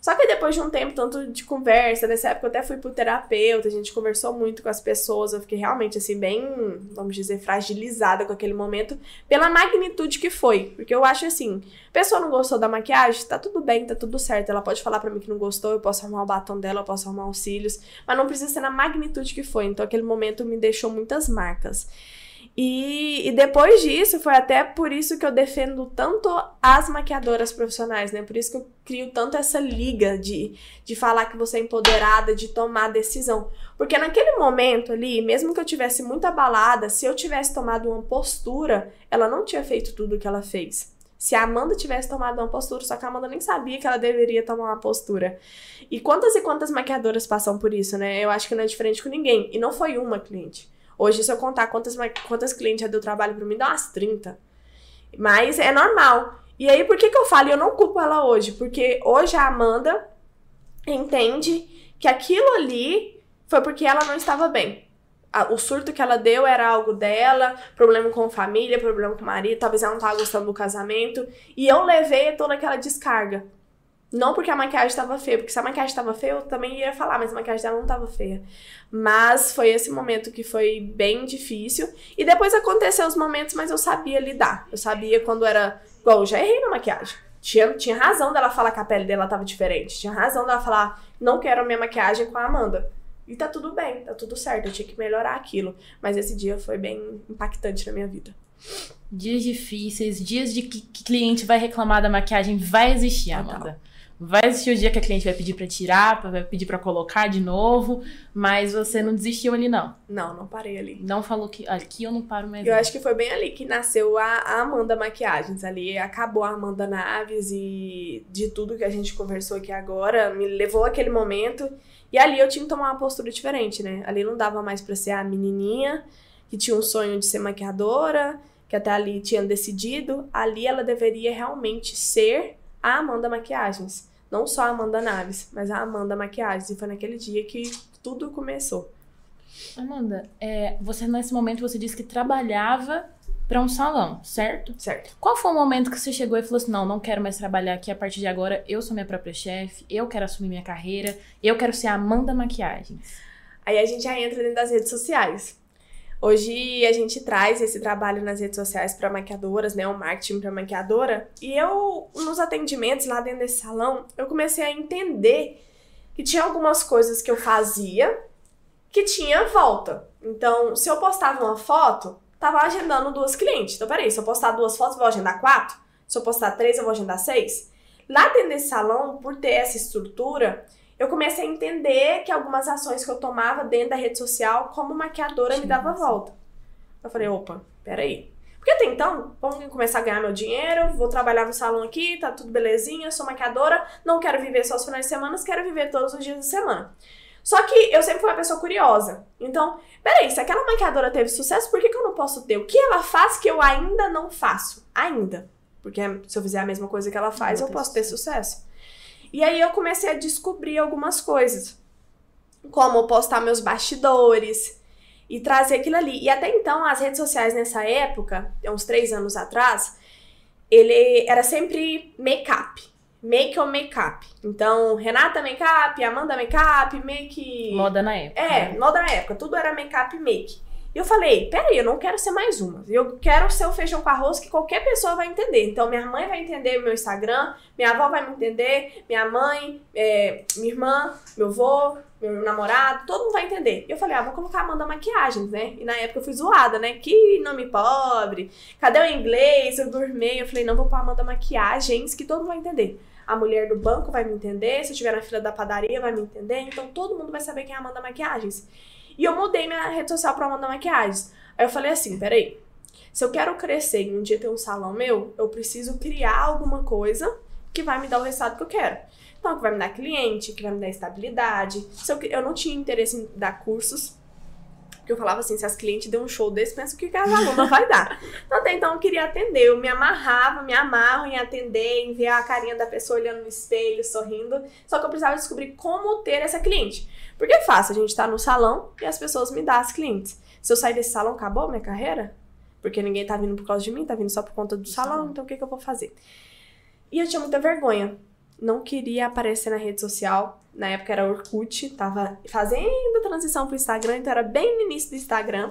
Só que depois de um tempo, tanto de conversa, nessa época eu até fui pro terapeuta, a gente conversou muito com as pessoas, eu fiquei realmente assim, bem, vamos dizer, fragilizada com aquele momento, pela magnitude que foi. Porque eu acho assim, pessoa não gostou da maquiagem, tá tudo bem, tá tudo certo. Ela pode falar para mim que não gostou, eu posso arrumar o batom dela, eu posso arrumar os cílios, mas não precisa ser na magnitude que foi. Então aquele momento me deixou muitas marcas. E, e, depois disso, foi até por isso que eu defendo tanto as maquiadoras profissionais, né? Por isso que eu crio tanto essa liga de, de falar que você é empoderada, de tomar decisão. Porque naquele momento ali, mesmo que eu tivesse muito abalada, se eu tivesse tomado uma postura, ela não tinha feito tudo o que ela fez. Se a Amanda tivesse tomado uma postura, só que a Amanda nem sabia que ela deveria tomar uma postura. E quantas e quantas maquiadoras passam por isso, né? Eu acho que não é diferente com ninguém. E não foi uma cliente. Hoje, se eu contar quantas, quantas clientes já deu trabalho pra mim, dá umas 30. Mas é normal. E aí, por que, que eu falo? Eu não culpo ela hoje. Porque hoje a Amanda entende que aquilo ali foi porque ela não estava bem. O surto que ela deu era algo dela, problema com família, problema com o marido, talvez ela não estava gostando do casamento. E eu levei toda aquela descarga. Não porque a maquiagem estava feia, porque se a maquiagem estava feia, eu também ia falar, mas a maquiagem dela não estava feia. Mas foi esse momento que foi bem difícil. E depois aconteceu os momentos, mas eu sabia lidar. Eu sabia quando era. Igual, eu já errei na maquiagem. Tinha, tinha razão dela falar que a pele dela estava diferente. Tinha razão dela falar, não quero a minha maquiagem com a Amanda. E tá tudo bem, tá tudo certo. Eu tinha que melhorar aquilo. Mas esse dia foi bem impactante na minha vida. Dias difíceis, dias de que cliente vai reclamar da maquiagem, vai existir, Amanda. Total. Vai existir o dia que a cliente vai pedir para tirar, vai pedir para colocar de novo, mas você não desistiu ali, não. Não, não parei ali. Não falou que aqui eu não paro mais. Eu não. acho que foi bem ali que nasceu a, a, Amanda Maquiagens. Ali acabou a Amanda Naves e de tudo que a gente conversou aqui agora, me levou aquele momento. E ali eu tinha que tomar uma postura diferente, né? Ali não dava mais para ser a menininha que tinha um sonho de ser maquiadora, que até ali tinha decidido. Ali ela deveria realmente ser a Amanda Maquiagens não só a Amanda Naves, mas a Amanda Maquiagens. E foi naquele dia que tudo começou. Amanda, é, você nesse momento você disse que trabalhava para um salão, certo? Certo. Qual foi o momento que você chegou e falou assim: não, não quero mais trabalhar aqui, a partir de agora eu sou minha própria chefe, eu quero assumir minha carreira, eu quero ser a Amanda Maquiagens? Aí a gente já entra dentro das redes sociais. Hoje a gente traz esse trabalho nas redes sociais para maquiadoras, né, o marketing para maquiadora, e eu nos atendimentos lá dentro desse salão, eu comecei a entender que tinha algumas coisas que eu fazia que tinha volta. Então, se eu postava uma foto, tava agendando duas clientes. Então, peraí, se eu postar duas fotos, eu vou agendar quatro? Se eu postar três, eu vou agendar seis? Lá dentro desse salão, por ter essa estrutura, eu comecei a entender que algumas ações que eu tomava dentro da rede social, como maquiadora, Sim, me dava volta. Eu falei, opa, peraí. Porque até então, vamos começar a ganhar meu dinheiro, vou trabalhar no salão aqui, tá tudo belezinha, sou maquiadora, não quero viver só os finais de semana, quero viver todos os dias da semana. Só que eu sempre fui uma pessoa curiosa. Então, peraí, se aquela maquiadora teve sucesso, por que, que eu não posso ter? O que ela faz que eu ainda não faço? Ainda. Porque se eu fizer a mesma coisa que ela faz, eu posso ter sucesso. E aí eu comecei a descobrir algumas coisas, como postar meus bastidores e trazer aquilo ali. E até então, as redes sociais nessa época, uns três anos atrás, ele era sempre make-up. Make ou make-up. Então, Renata make-up, Amanda make-up, make. Moda na época. É, né? moda na época. Tudo era make-up e make. E eu falei, peraí, eu não quero ser mais uma. Eu quero ser o feijão com arroz que qualquer pessoa vai entender. Então, minha mãe vai entender meu Instagram, minha avó vai me entender, minha mãe, é, minha irmã, meu avô, meu namorado, todo mundo vai entender. E eu falei, ah, vou colocar Amanda Maquiagens, né? E na época eu fui zoada, né? Que nome pobre, cadê o inglês, o gourmet? Eu falei, não, vou pôr Amanda Maquiagens, que todo mundo vai entender. A mulher do banco vai me entender, se eu estiver na fila da padaria vai me entender, então todo mundo vai saber quem é Amanda Maquiagens. E eu mudei minha rede social pra Amanda Maquiagens. Aí eu falei assim, peraí, se eu quero crescer e um dia ter um salão meu, eu preciso criar alguma coisa que vai me dar o resultado que eu quero. Então, que vai me dar cliente, que vai me dar estabilidade. Se eu, eu não tinha interesse em dar cursos, porque eu falava assim, se as clientes dão um show desse, penso que a aluna vai dar. Então, até então, eu queria atender. Eu me amarrava, me amarro em atender, em ver a carinha da pessoa olhando no espelho, sorrindo. Só que eu precisava descobrir como ter essa cliente. Porque é fácil, a gente tá no salão e as pessoas me dão as clientes. Se eu sair desse salão, acabou minha carreira? Porque ninguém tá vindo por causa de mim, tá vindo só por conta do salão, então o que, que eu vou fazer? E eu tinha muita vergonha. não queria aparecer na rede social. Na época era Orkut, tava fazendo a transição pro Instagram, então era bem no início do Instagram.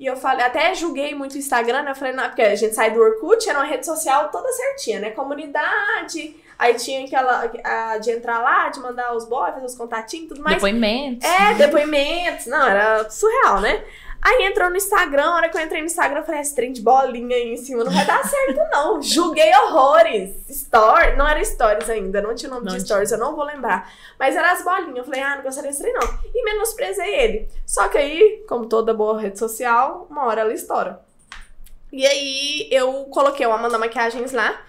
E eu falei, até julguei muito o Instagram, né? Eu falei, não, porque a gente sai do Orkut, era uma rede social toda certinha, né? Comunidade, aí tinha aquela a, de entrar lá, de mandar os boys, os contatinhos e tudo mais. Depoimentos. É, depoimentos. Não, era surreal, né? Aí entrou no Instagram, a hora que eu entrei no Instagram, eu falei, esse trem de bolinha aí em cima não vai dar certo, não. Julguei horrores. Story, não era stories ainda, não tinha nome não de stories, eu não vou lembrar. Mas eram as bolinhas. Eu falei, ah, não gostaria desse trem, não. E menosprezei ele. Só que aí, como toda boa rede social, uma hora ela estoura. E aí eu coloquei o Amanda Maquiagens lá.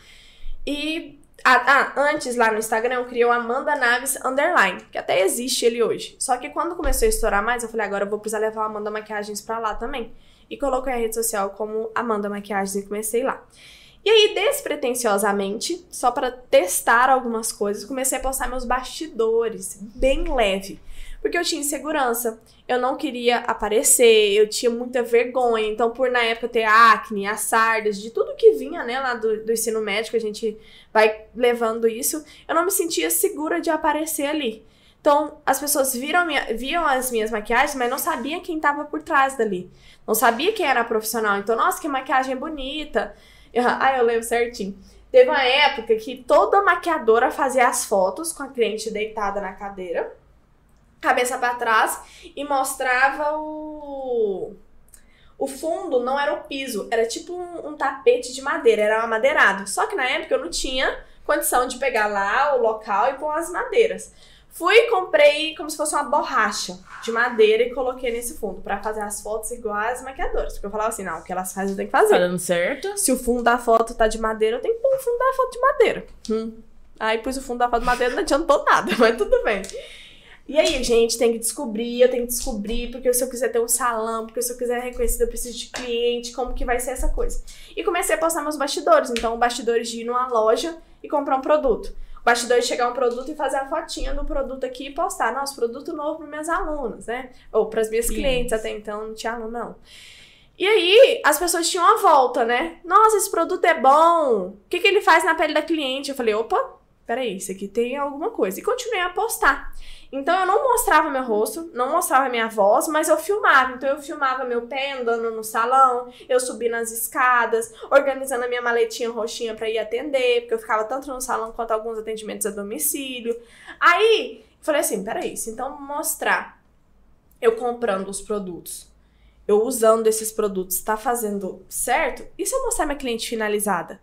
E ah, ah, antes lá no Instagram eu criei o Amanda Naves Underline, que até existe ele hoje. Só que quando começou a estourar mais, eu falei, agora eu vou precisar levar o Amanda Maquiagens pra lá também. E coloquei a rede social como Amanda Maquiagens e comecei lá. E aí, despretensiosamente, só para testar algumas coisas, comecei a postar meus bastidores, bem leve porque eu tinha insegurança. Eu não queria aparecer, eu tinha muita vergonha. Então, por na época ter acne, as sardas, de tudo que vinha, né, lá do, do ensino médico, a gente vai levando isso, eu não me sentia segura de aparecer ali. Então, as pessoas viram minha, viam as minhas maquiagens, mas não sabia quem estava por trás dali. Não sabia quem era profissional. Então, nossa, que maquiagem bonita. ah, eu lembro certinho. Teve uma época que toda maquiadora fazia as fotos com a cliente deitada na cadeira cabeça para trás e mostrava o o fundo não era o piso, era tipo um, um, tapete de madeira, era madeirado. Só que na época eu não tinha condição de pegar lá o local e pôr as madeiras. Fui e comprei como se fosse uma borracha de madeira e coloquei nesse fundo para fazer as fotos iguais às maquiadoras. Porque eu falava assim, não, o que elas fazem eu tenho que fazer. Tá dando certo? Se o fundo da foto tá de madeira, eu tenho que pôr o fundo da foto de madeira. Hum. Aí pus o fundo da foto de madeira, não adiantou nada, mas tudo bem. E aí, gente, tem que descobrir, eu tenho que descobrir, porque se eu quiser ter um salão, porque se eu quiser reconhecido, eu preciso de cliente, como que vai ser essa coisa. E comecei a postar meus bastidores, então bastidores de ir numa loja e comprar um produto. O bastidor de chegar um produto e fazer a fotinha do produto aqui e postar. Nossa, produto novo para meus alunos, né? Ou para as minhas clientes, até então não tinha aluno, não. E aí, as pessoas tinham a volta, né? Nossa, esse produto é bom. O que, que ele faz na pele da cliente? Eu falei, opa, peraí, isso aqui tem alguma coisa. E continuei a postar. Então eu não mostrava meu rosto, não mostrava minha voz, mas eu filmava. Então eu filmava meu pé andando no salão, eu subi nas escadas, organizando a minha maletinha roxinha para ir atender, porque eu ficava tanto no salão quanto alguns atendimentos a domicílio. Aí, falei assim, peraí, se então mostrar eu comprando os produtos, eu usando esses produtos, tá fazendo certo? E se eu mostrar minha cliente finalizada?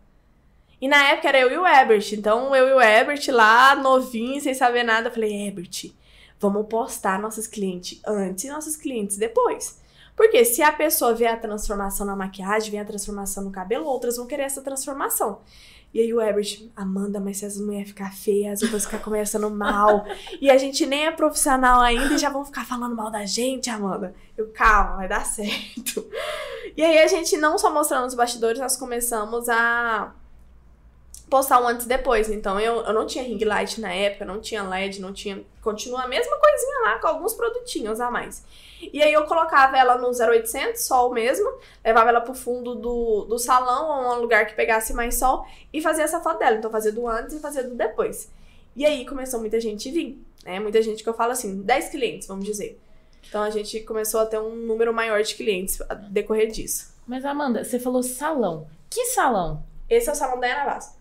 E na época era eu e o Ebert. Então eu e o Ebert lá, novinho, sem saber nada, falei, Ebert, vamos postar nossos clientes antes e nossos clientes depois. Porque se a pessoa vê a transformação na maquiagem, vê a transformação no cabelo, outras vão querer essa transformação. E aí o Ebert, Amanda, mas se as mulheres ficar feias, as outras ficar conversando mal. e a gente nem é profissional ainda e já vão ficar falando mal da gente, Amanda. Eu, calma, vai dar certo. E aí a gente não só mostrando os bastidores, nós começamos a postar um antes e depois. Então eu, eu não tinha ring light na época, não tinha LED, não tinha. Continua a mesma coisinha lá, com alguns produtinhos a mais. E aí eu colocava ela no 0800, sol mesmo, levava ela pro fundo do, do salão, ou um lugar que pegasse mais sol, e fazia essa foto dela. Então fazia do antes e fazia do depois. E aí começou muita gente vir, né? Muita gente que eu falo assim, 10 clientes, vamos dizer. Então a gente começou a ter um número maior de clientes a decorrer disso. Mas Amanda, você falou salão. Que salão? Esse é o salão da Ana Vaz.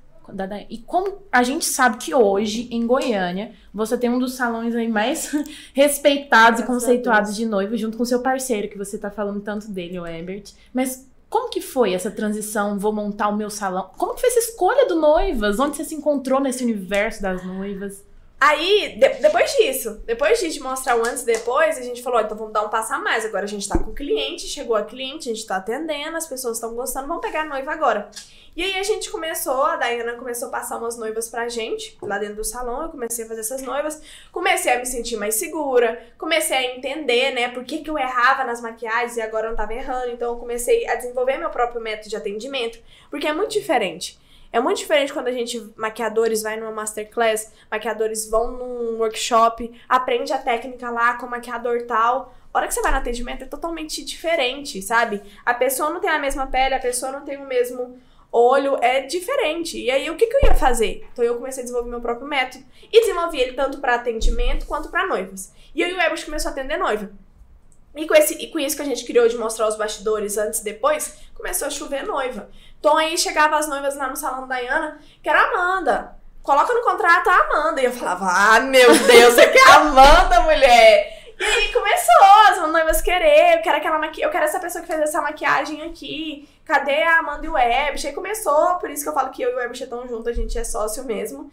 E como a gente sabe que hoje, em Goiânia, você tem um dos salões aí mais respeitados e conceituados de noivo, junto com seu parceiro, que você tá falando tanto dele, o Ebert. Mas como que foi essa transição? Vou montar o meu salão. Como que foi essa escolha do noivas? Onde você se encontrou nesse universo das noivas? Aí, de, depois disso, depois de mostrar o antes e depois, a gente falou, então vamos dar um passo a mais. Agora a gente tá com o cliente, chegou a cliente, a gente tá atendendo, as pessoas estão gostando, vamos pegar a noiva agora. E aí a gente começou, a Dayana começou a passar umas noivas pra gente, lá dentro do salão, eu comecei a fazer essas noivas, comecei a me sentir mais segura, comecei a entender, né, por que, que eu errava nas maquiagens e agora eu não tava errando, então eu comecei a desenvolver meu próprio método de atendimento, porque é muito diferente. É muito diferente quando a gente, maquiadores, vai numa masterclass, maquiadores vão num workshop, aprende a técnica lá com o maquiador tal. A hora que você vai no atendimento é totalmente diferente, sabe? A pessoa não tem a mesma pele, a pessoa não tem o mesmo olho é diferente. E aí, o que, que eu ia fazer? Então, eu comecei a desenvolver meu próprio método e desenvolvi ele tanto para atendimento quanto para noivas. E e o Ebus começou a atender noiva. E com, esse, e com isso que a gente criou de mostrar os bastidores antes e depois, começou a chover noiva. Então aí chegava as noivas lá no salão da Diana, que era a Amanda. Coloca no contrato a Amanda. E eu falava, ah, meu Deus, você quer a Amanda, mulher? E aí começou as noivas querer, eu quero aquela maqui... eu quero essa pessoa que fez essa maquiagem aqui. Cadê a Amanda e o Webster? Aí começou, por isso que eu falo que eu e o Webster estão juntos, a gente é sócio mesmo.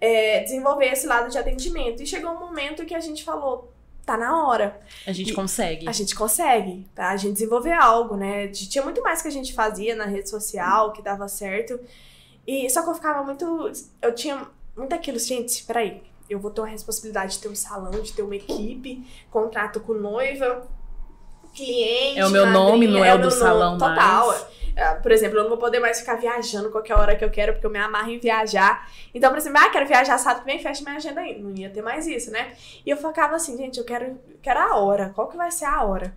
É, desenvolver esse lado de atendimento. E chegou um momento que a gente falou, tá na hora. A gente E consegue. A gente consegue, tá? A gente desenvolver algo, né? Tinha muito mais que a gente fazia na rede social, que dava certo. E só que eu ficava muito. Eu tinha muito aquilo, gente, peraí. Eu vou ter uma responsabilidade de ter um salão, de ter uma equipe, contrato com noiva, cliente. É o meu nome, madrinha, não é o do salão Total. mais. É, Por exemplo, eu não vou poder mais ficar viajando qualquer hora que eu quero, porque eu me amarro em viajar. Então, por exemplo, ah, quero viajar sábado vem, fecha minha agenda aí. Não ia ter mais isso, né? E eu ficava assim, gente, eu quero, quero a hora. Qual que vai ser a hora?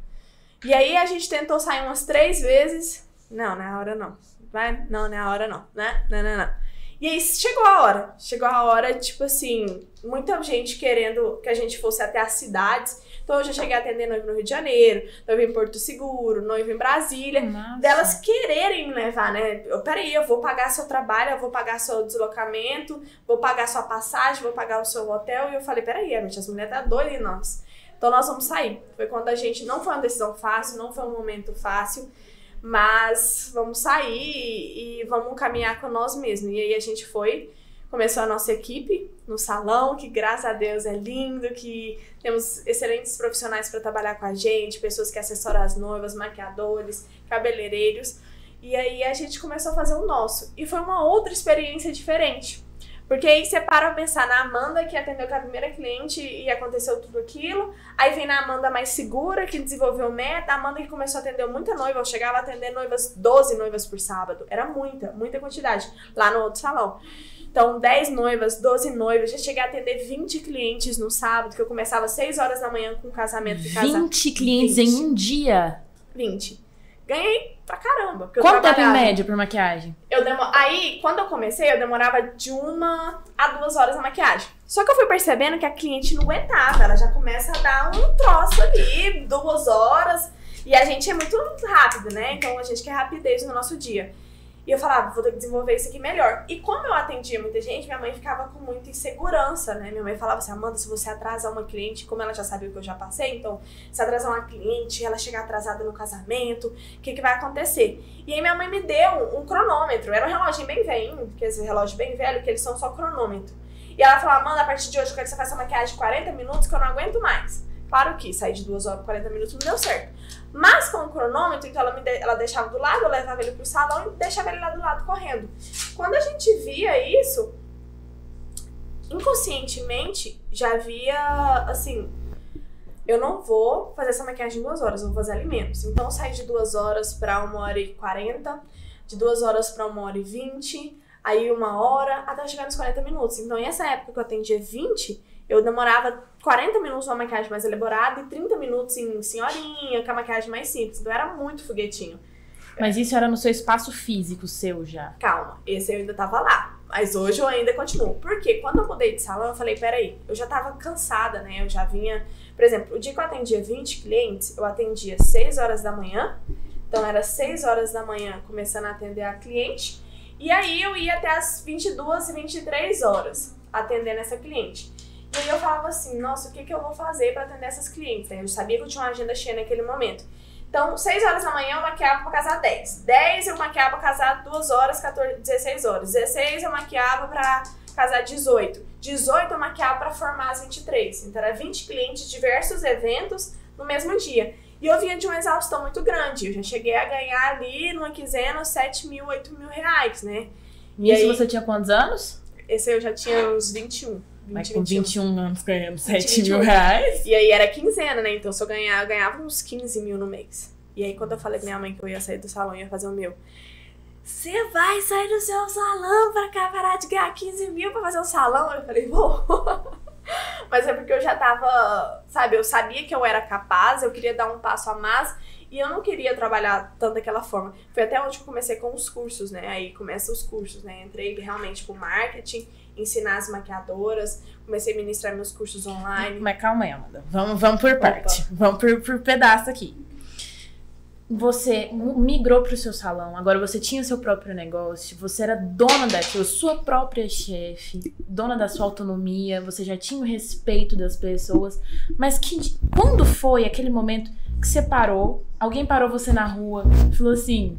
E aí a gente tentou sair umas três vezes. Não, não é a hora não. Vai? Não, não é a hora não. Né? Não, não, não. E aí chegou a hora. Chegou a hora, tipo assim, muita gente querendo que a gente fosse até as cidades. Então eu já cheguei a atender noivo no Rio de Janeiro, noivo em Porto Seguro, noivo em Brasília Nossa. delas quererem me levar, né? Eu, peraí, eu vou pagar seu trabalho, eu vou pagar seu deslocamento, vou pagar sua passagem, vou pagar o seu hotel. E eu falei, peraí, gente, as mulheres tá doidas em nós. Então nós vamos sair. Foi quando a gente, não foi uma decisão fácil, não foi um momento fácil, mas vamos sair e, e vamos caminhar com nós mesmos. E aí a gente foi, começou a nossa equipe no salão, que graças a Deus é lindo, que temos excelentes profissionais para trabalhar com a gente, pessoas que assessoram as noivas, maquiadores, cabeleireiros. E aí a gente começou a fazer o nosso. E foi uma outra experiência diferente. Porque aí você para pensar na Amanda, que atendeu com a primeira cliente e aconteceu tudo aquilo. Aí vem na Amanda mais segura, que desenvolveu meta. A Amanda que começou a atender muita noiva. Eu chegava a atender noivas, 12 noivas por sábado. Era muita, muita quantidade. Lá no outro salão. Então, 10 noivas, 12 noivas. Já cheguei a atender 20 clientes no sábado, que eu começava às 6 horas da manhã com casamento e casa. 20 clientes 20. em um dia. 20. Ganhei pra caramba. Quanto tempo em média por maquiagem? Eu demo... Aí, quando eu comecei, eu demorava de uma a duas horas na maquiagem. Só que eu fui percebendo que a cliente não aguentava. Ela já começa a dar um troço ali, duas horas. E a gente é muito rápido, né? Então a gente quer rapidez no nosso dia. E eu falava, vou ter que desenvolver isso aqui melhor. E como eu atendia muita gente, minha mãe ficava com muita insegurança, né? Minha mãe falava assim, Amanda, se você atrasar uma cliente, como ela já sabia o que eu já passei, então, se atrasar uma cliente, ela chegar atrasada no casamento, o que, que vai acontecer? E aí minha mãe me deu um cronômetro, era um relógio bem velhinho, porque esse relógio bem velho, que eles são só cronômetro. E ela falou, Amanda, a partir de hoje eu quero que você faça maquiagem de 40 minutos, que eu não aguento mais. Claro que sair de 2 horas por 40 minutos não deu certo. Mas com o cronômetro, então ela, me de- ela deixava do lado, eu levava ele pro salão e deixava ele lá do lado correndo. Quando a gente via isso, inconscientemente já via assim. Eu não vou fazer essa maquiagem em duas horas, eu vou fazer alimentos. Então eu saí de duas horas pra uma hora e quarenta, de duas horas pra uma hora e vinte, aí uma hora, até chegar nos 40 minutos. Então, nessa época que eu atendia 20, eu demorava 40 minutos numa maquiagem mais elaborada e 30 minutos em senhorinha, com a maquiagem mais simples. Então era muito foguetinho. Mas isso era no seu espaço físico seu já. Calma, esse eu ainda tava lá. Mas hoje eu ainda continuo. Porque quando eu mudei de salão, eu falei, peraí, eu já tava cansada, né? Eu já vinha. Por exemplo, o dia que eu atendia 20 clientes, eu atendia 6 horas da manhã. Então era 6 horas da manhã começando a atender a cliente. E aí eu ia até as 22 e 23 horas atendendo essa cliente. E aí eu falava assim, nossa, o que, que eu vou fazer para atender essas clientes? né? Eu sabia que eu tinha uma agenda cheia naquele momento. Então, 6 horas da manhã eu maquiava pra casar 10. 10 eu maquiava pra casar 2 horas, 14, 16 horas. 16 eu maquiava pra casar 18. 18 eu maquiava pra formar as 23. Então, era 20 clientes, diversos eventos no mesmo dia. E eu vinha de uma exaustão muito grande. Eu já cheguei a ganhar ali numa quinzena 7 mil, 8 mil reais, né? E isso aí? você tinha quantos anos? Esse eu já tinha uns 21. 20, Mas com 21. 21 anos ganhando 7 21. mil reais. E aí era quinzena, né? Então se eu ganhar, eu ganhava uns 15 mil no mês. E aí quando eu falei pra minha mãe que eu ia sair do salão e ia fazer o meu. Você vai sair do seu salão pra cá parar de ganhar 15 mil pra fazer o salão? Eu falei, vou. Mas é porque eu já tava, sabe, eu sabia que eu era capaz, eu queria dar um passo a mais e eu não queria trabalhar tanto daquela forma. Foi até onde eu comecei com os cursos, né? Aí começa os cursos, né? Entrei realmente com marketing, ensinar as maquiadoras, comecei a ministrar meus cursos online. Mas calma aí, Amanda. Vamos, vamos por parte. Opa. Vamos por, por pedaço aqui você migrou para o seu salão, agora você tinha seu próprio negócio, você era dona daquilo, sua própria chefe, dona da sua autonomia, você já tinha o respeito das pessoas, mas que quando foi aquele momento que você parou, alguém parou você na rua, falou assim: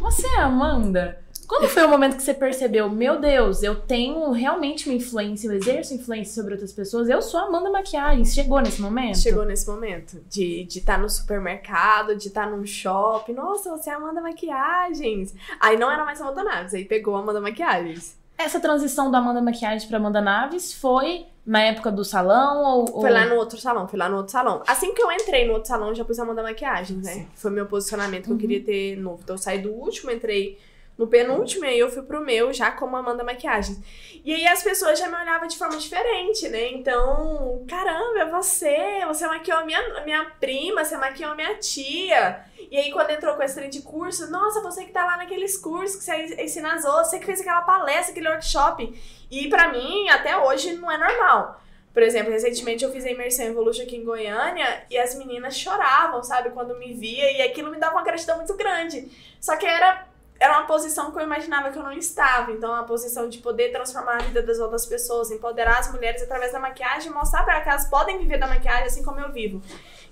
"Você é Amanda?" Quando foi o momento que você percebeu, meu Deus, eu tenho realmente uma influência, eu exerço influência sobre outras pessoas, eu sou Amanda Maquiagens. Chegou nesse momento? Chegou nesse momento. De estar de tá no supermercado, de estar tá num shopping. Nossa, você é Amanda Maquiagens. Aí não era mais Amanda Naves, aí pegou Amanda Maquiagens. Essa transição da Amanda Maquiagens para Amanda Naves foi na época do salão ou, Foi lá no outro salão, foi lá no outro salão. Assim que eu entrei no outro salão, já pus Amanda Maquiagens, né? Sim. Foi meu posicionamento que uhum. eu queria ter novo. Então eu saí do último, entrei no penúltimo, e aí eu fui pro meu já como Amanda Maquiagem. E aí as pessoas já me olhavam de forma diferente, né? Então, caramba, é você, você maquiou a minha, minha prima, você maquiou a minha tia. E aí quando entrou com esse trem de curso, nossa, você que tá lá naqueles cursos que você ensina as outras, você que fez aquela palestra, aquele workshop. E para mim, até hoje, não é normal. Por exemplo, recentemente eu fiz a imersão Evolution aqui em Goiânia e as meninas choravam, sabe, quando me via, e aquilo me dava uma gratidão muito grande. Só que era era uma posição que eu imaginava que eu não estava. Então, a posição de poder transformar a vida das outras pessoas, empoderar as mulheres através da maquiagem, mostrar para que elas podem viver da maquiagem assim como eu vivo.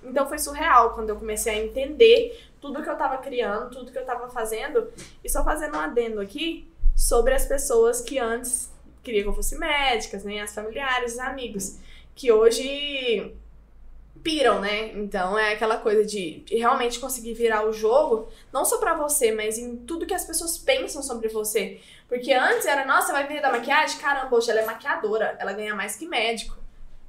Então, foi surreal quando eu comecei a entender tudo que eu estava criando, tudo que eu estava fazendo. E só fazendo um adendo aqui sobre as pessoas que antes queriam que eu fosse médicas, né? As familiares, os amigos. Que hoje piram, né? Então é aquela coisa de, de realmente conseguir virar o jogo, não só para você, mas em tudo que as pessoas pensam sobre você. Porque antes era, nossa, vai vir da maquiagem? Caramba, hoje ela é maquiadora, ela ganha mais que médico.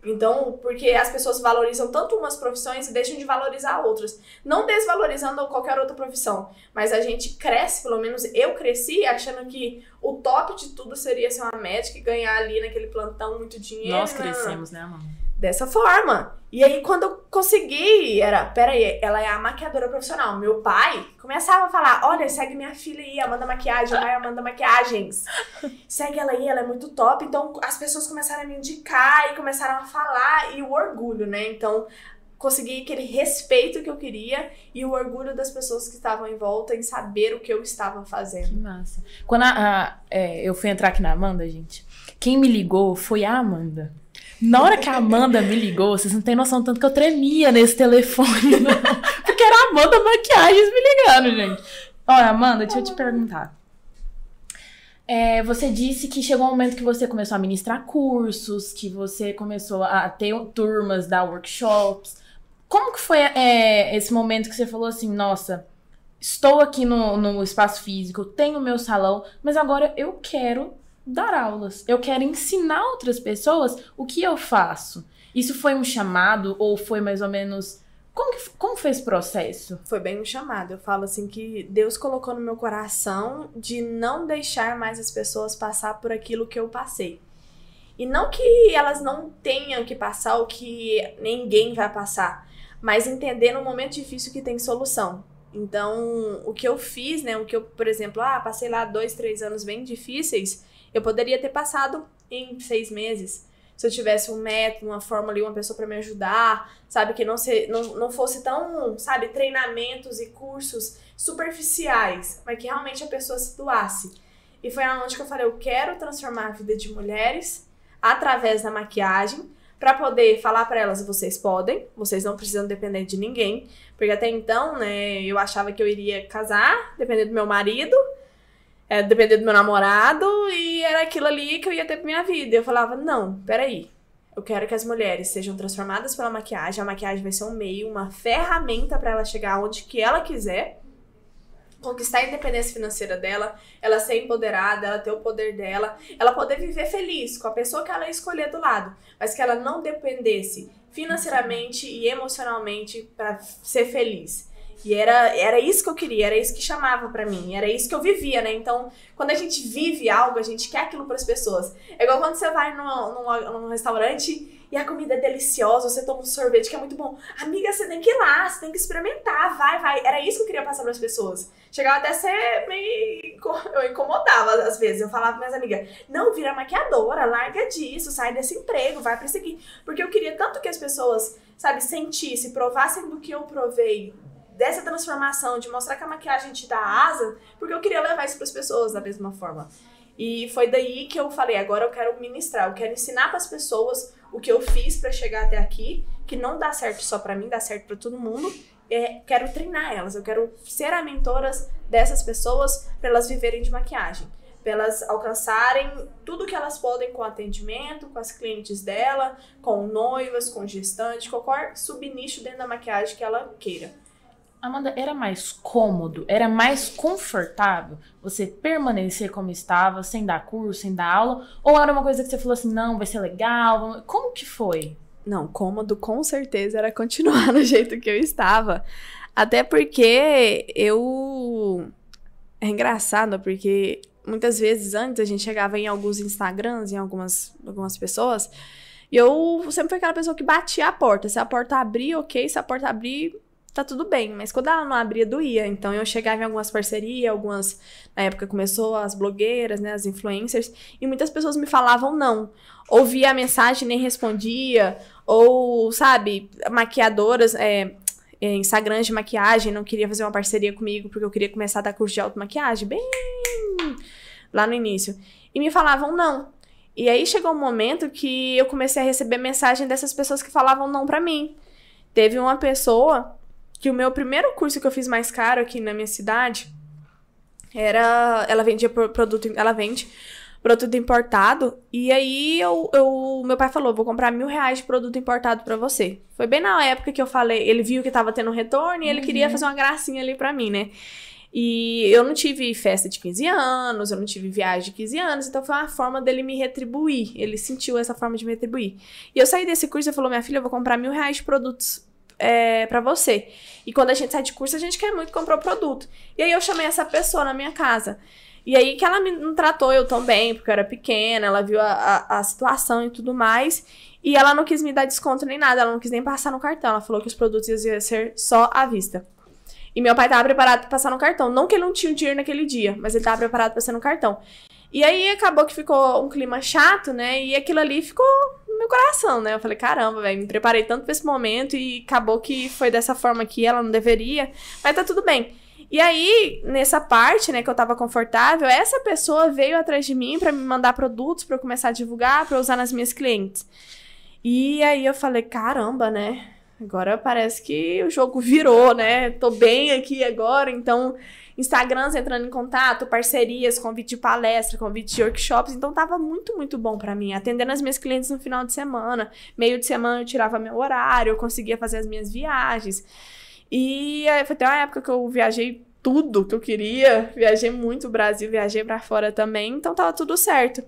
Então, porque as pessoas valorizam tanto umas profissões e deixam de valorizar outras. Não desvalorizando qualquer outra profissão, mas a gente cresce, pelo menos eu cresci, achando que o top de tudo seria ser uma médica e ganhar ali naquele plantão muito dinheiro. Nós crescemos, né, mano? Dessa forma. E aí, quando eu consegui, era, peraí, ela é a maquiadora profissional. Meu pai começava a falar: olha, segue minha filha aí, Amanda Maquiagem, vai Amanda Maquiagens. Segue ela aí, ela é muito top. Então, as pessoas começaram a me indicar e começaram a falar, e o orgulho, né? Então, consegui aquele respeito que eu queria e o orgulho das pessoas que estavam em volta em saber o que eu estava fazendo. Que massa. Quando a, a, é, eu fui entrar aqui na Amanda, gente, quem me ligou foi a Amanda. Na hora que a Amanda me ligou, vocês não têm noção tanto que eu tremia nesse telefone. Porque era a Amanda Maquiagens me ligando, gente. Olha, Amanda, deixa eu te perguntar. É, você disse que chegou um momento que você começou a ministrar cursos, que você começou a ter turmas, dar workshops. Como que foi é, esse momento que você falou assim, nossa, estou aqui no, no espaço físico, tenho meu salão, mas agora eu quero dar aulas. Eu quero ensinar outras pessoas o que eu faço. Isso foi um chamado ou foi mais ou menos como, que, como foi esse processo? Foi bem um chamado. Eu falo assim que Deus colocou no meu coração de não deixar mais as pessoas passar por aquilo que eu passei. E não que elas não tenham que passar o que ninguém vai passar, mas entender no momento difícil que tem solução. Então, o que eu fiz, né? O que eu, por exemplo, ah, passei lá dois, três anos bem difíceis, eu poderia ter passado em seis meses. Se eu tivesse um método, uma forma ali, uma pessoa para me ajudar, sabe? Que não, se, não, não fosse tão, sabe, treinamentos e cursos superficiais, mas que realmente a pessoa se doasse. E foi aonde que eu falei, eu quero transformar a vida de mulheres através da maquiagem, para poder falar para elas, vocês podem, vocês não precisam depender de ninguém, porque até então, né, eu achava que eu iria casar, depender do meu marido, é, depender do meu namorado e era aquilo ali que eu ia ter pra minha vida. Eu falava, não, peraí. Eu quero que as mulheres sejam transformadas pela maquiagem. A maquiagem vai ser um meio, uma ferramenta para ela chegar onde que ela quiser. Conquistar a independência financeira dela, ela ser empoderada, ela ter o poder dela, ela poder viver feliz com a pessoa que ela escolher do lado, mas que ela não dependesse financeiramente e emocionalmente para ser feliz. E era, era isso que eu queria, era isso que chamava para mim, era isso que eu vivia, né? Então, quando a gente vive algo, a gente quer aquilo para as pessoas. É igual quando você vai num, num, restaurante e a comida é deliciosa, você toma um sorvete que é muito bom. Amiga, você tem que ir lá, você tem que experimentar, vai, vai. Era isso que eu queria passar para as pessoas. Chegava até a ser meio. Eu incomodava às vezes. Eu falava para minhas amigas: não, vira maquiadora, larga disso, sai desse emprego, vai para esse aqui. Porque eu queria tanto que as pessoas, sabe, sentissem, provassem do que eu provei dessa transformação, de mostrar que a maquiagem te dá asa, porque eu queria levar isso para as pessoas da mesma forma. E foi daí que eu falei, agora eu quero ministrar, eu quero ensinar para as pessoas o que eu fiz para chegar até aqui, que não dá certo só para mim, dá certo para todo mundo. É, quero treinar elas, eu quero ser a mentora dessas pessoas para elas viverem de maquiagem, para elas alcançarem tudo que elas podem com atendimento, com as clientes dela, com noivas, com gestantes, qualquer subnicho dentro da maquiagem que ela queira. Amanda, era mais cômodo, era mais confortável você permanecer como estava, sem dar curso, sem dar aula? Ou era uma coisa que você falou assim, não, vai ser legal? Como que foi? Não, cômodo com certeza era continuar do jeito que eu estava. Até porque eu. É engraçado, porque muitas vezes antes a gente chegava em alguns Instagrams, em algumas, algumas pessoas, e eu sempre fui aquela pessoa que batia a porta. Se a porta abrir, ok. Se a porta abrir, tá tudo bem. Mas quando ela não abria, doía. Então eu chegava em algumas parcerias, algumas. Na época começou as blogueiras, né? As influencers, e muitas pessoas me falavam não. Ouvia a mensagem nem respondia, ou, sabe, maquiadoras. É, é, Instagram de maquiagem, não queria fazer uma parceria comigo porque eu queria começar a dar curso de automaquiagem, bem lá no início. E me falavam não. E aí chegou um momento que eu comecei a receber mensagem dessas pessoas que falavam não para mim. Teve uma pessoa que o meu primeiro curso que eu fiz mais caro aqui na minha cidade era. Ela vendia produto. Ela vende produto importado. E aí eu, eu, meu pai falou: vou comprar mil reais de produto importado para você. Foi bem na época que eu falei, ele viu que tava tendo retorno e ele uhum. queria fazer uma gracinha ali para mim, né? E eu não tive festa de 15 anos, eu não tive viagem de 15 anos, então foi uma forma dele me retribuir. Ele sentiu essa forma de me retribuir. E eu saí desse curso e falou: minha filha, eu vou comprar mil reais de produtos é, para você. E quando a gente sai de curso, a gente quer muito comprar o produto. E aí eu chamei essa pessoa na minha casa. E aí que ela me não tratou eu tão bem, porque eu era pequena, ela viu a, a, a, situação e tudo mais. E ela não quis me dar desconto nem nada, ela não quis nem passar no cartão. Ela falou que os produtos iam ser só à vista. E meu pai estava preparado para passar no cartão. Não que ele não tinha o dinheiro naquele dia, mas ele estava preparado para ser no cartão. E aí acabou que ficou um clima chato, né? E aquilo ali ficou meu coração, né? Eu falei, caramba, velho, me preparei tanto pra esse momento e acabou que foi dessa forma que ela não deveria, mas tá tudo bem. E aí, nessa parte, né, que eu tava confortável, essa pessoa veio atrás de mim para me mandar produtos para eu começar a divulgar, para usar nas minhas clientes. E aí eu falei, caramba, né? Agora parece que o jogo virou, né? Tô bem aqui agora, então Instagrams entrando em contato, parcerias, convite de palestra, convite de workshops. Então tava muito, muito bom para mim. Atendendo as minhas clientes no final de semana. Meio de semana eu tirava meu horário, eu conseguia fazer as minhas viagens. E foi até uma época que eu viajei tudo que eu queria. Viajei muito o Brasil, viajei para fora também. Então tava tudo certo.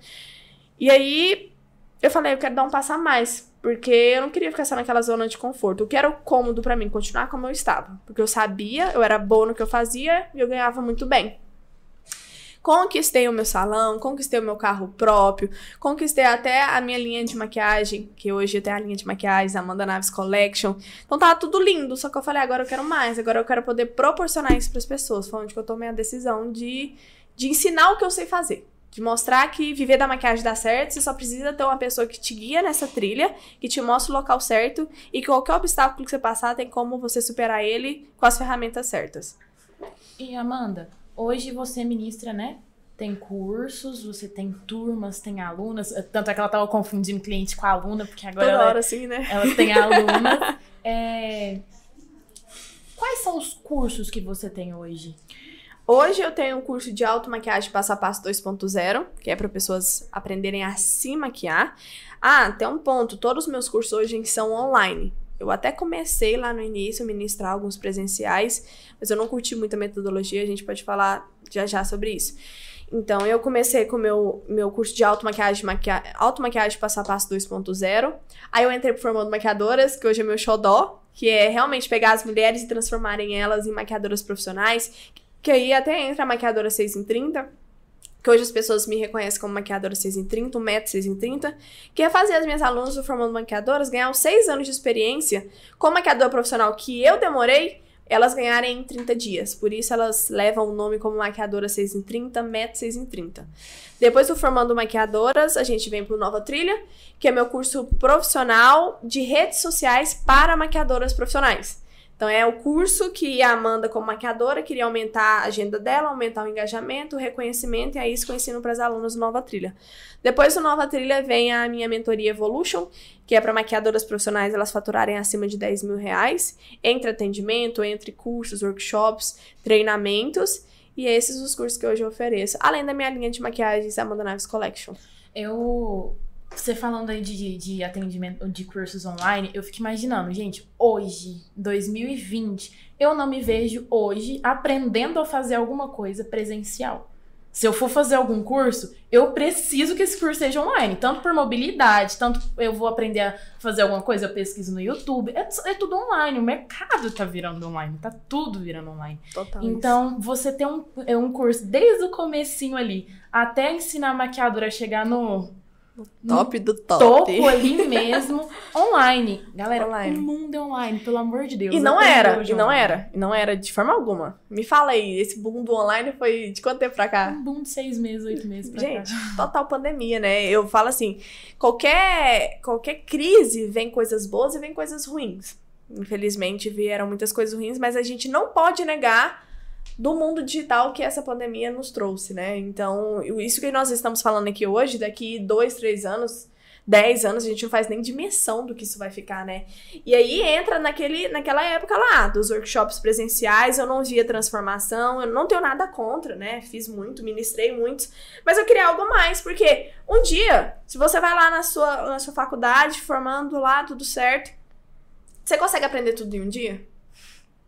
E aí eu falei, eu quero dar um passo a mais. Porque eu não queria ficar só naquela zona de conforto. O que era cômodo para mim continuar como eu estava. Porque eu sabia, eu era boa no que eu fazia e eu ganhava muito bem. Conquistei o meu salão, conquistei o meu carro próprio, conquistei até a minha linha de maquiagem, que hoje tem a linha de maquiagem, Amanda Naves Collection. Então tava tudo lindo, só que eu falei, agora eu quero mais, agora eu quero poder proporcionar isso para as pessoas. Foi onde que eu tomei a decisão de, de ensinar o que eu sei fazer. De mostrar que viver da maquiagem dá certo, você só precisa ter uma pessoa que te guia nessa trilha, que te mostra o local certo e que qualquer obstáculo que você passar tem como você superar ele com as ferramentas certas. E Amanda, hoje você ministra, né? Tem cursos, você tem turmas, tem alunas. Tanto é que ela tava confundindo cliente com aluna, porque agora Toda ela, hora, sim, né? ela tem alunas. é... Quais são os cursos que você tem hoje? Hoje eu tenho um curso de automaquiagem passo a passo 2.0, que é para pessoas aprenderem a se maquiar. Ah, tem um ponto, todos os meus cursos hoje são online. Eu até comecei lá no início a ministrar alguns presenciais, mas eu não curti muito a metodologia, a gente pode falar já já sobre isso. Então, eu comecei com o meu, meu curso de automaquiagem, maquia... automaquiagem passo a passo 2.0. Aí eu entrei pro Formando Maquiadoras, que hoje é meu xodó, que é realmente pegar as mulheres e transformarem elas em maquiadoras profissionais, que aí até entra a maquiadora 6 em 30, que hoje as pessoas me reconhecem como maquiadora 6 em 30, 1 metro 6 em 30, que é fazer as minhas alunas do Formando Maquiadoras ganhar os 6 anos de experiência como maquiadora profissional que eu demorei, elas ganharem em 30 dias. Por isso elas levam o nome como maquiadora 6 em 30, metro 6 em 30. Depois do Formando Maquiadoras, a gente vem pro Nova Trilha, que é meu curso profissional de redes sociais para maquiadoras profissionais. Então, é o curso que a Amanda, como maquiadora, queria aumentar a agenda dela, aumentar o engajamento, o reconhecimento, e é isso que eu ensino para as alunas do Nova Trilha. Depois do Nova Trilha vem a minha mentoria Evolution, que é para maquiadoras profissionais elas faturarem acima de 10 mil reais, entre atendimento, entre cursos, workshops, treinamentos, e esses os cursos que hoje eu ofereço, além da minha linha de maquiagens Amanda Naves Collection. Eu você falando aí de, de atendimento, de cursos online, eu fico imaginando, gente, hoje, 2020, eu não me vejo hoje aprendendo a fazer alguma coisa presencial. Se eu for fazer algum curso, eu preciso que esse curso seja online. Tanto por mobilidade, tanto eu vou aprender a fazer alguma coisa, eu pesquiso no YouTube. É, é tudo online. O mercado tá virando online. Tá tudo virando online. Total. Então, você ter um, é um curso desde o comecinho ali, até ensinar a maquiadora a chegar no Top do top. Topo ali mesmo, online. Galera, Online. o mundo é online, pelo amor de Deus. E não era, e não online. era, e não era de forma alguma. Me fala aí, esse boom do online foi de quanto tempo pra cá? Um boom de seis meses, oito meses pra Gente, cá. total pandemia, né? Eu falo assim, qualquer, qualquer crise vem coisas boas e vem coisas ruins. Infelizmente vieram muitas coisas ruins, mas a gente não pode negar do mundo digital que essa pandemia nos trouxe, né? Então, isso que nós estamos falando aqui hoje, daqui dois, três anos, dez anos, a gente não faz nem dimensão do que isso vai ficar, né? E aí entra naquele, naquela época lá, dos workshops presenciais, eu não via transformação, eu não tenho nada contra, né? Fiz muito, ministrei muitos, mas eu queria algo mais, porque um dia, se você vai lá na sua, na sua faculdade, formando lá, tudo certo, você consegue aprender tudo em um dia?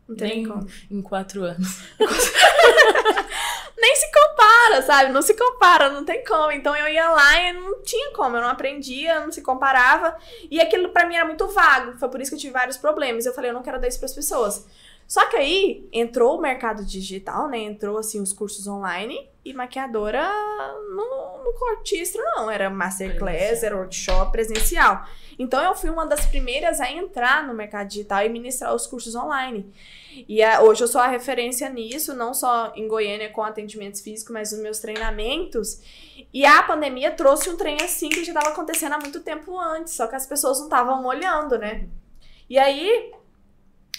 Não tem nem como. em quatro anos. nem se compara, sabe? Não se compara, não tem como. Então eu ia lá e não tinha como, eu não aprendia, não se comparava. E aquilo pra mim era muito vago. Foi por isso que eu tive vários problemas. Eu falei, eu não quero dar isso pras pessoas. Só que aí entrou o mercado digital, né? Entrou assim os cursos online e maquiadora no, no cortistro, não. Era masterclass, era workshop presencial. Então eu fui uma das primeiras a entrar no mercado digital e ministrar os cursos online. E a- hoje eu sou a referência nisso, não só em Goiânia com atendimentos físicos, mas nos meus treinamentos. E a pandemia trouxe um trem assim que já estava acontecendo há muito tempo antes, só que as pessoas não estavam olhando, né? E aí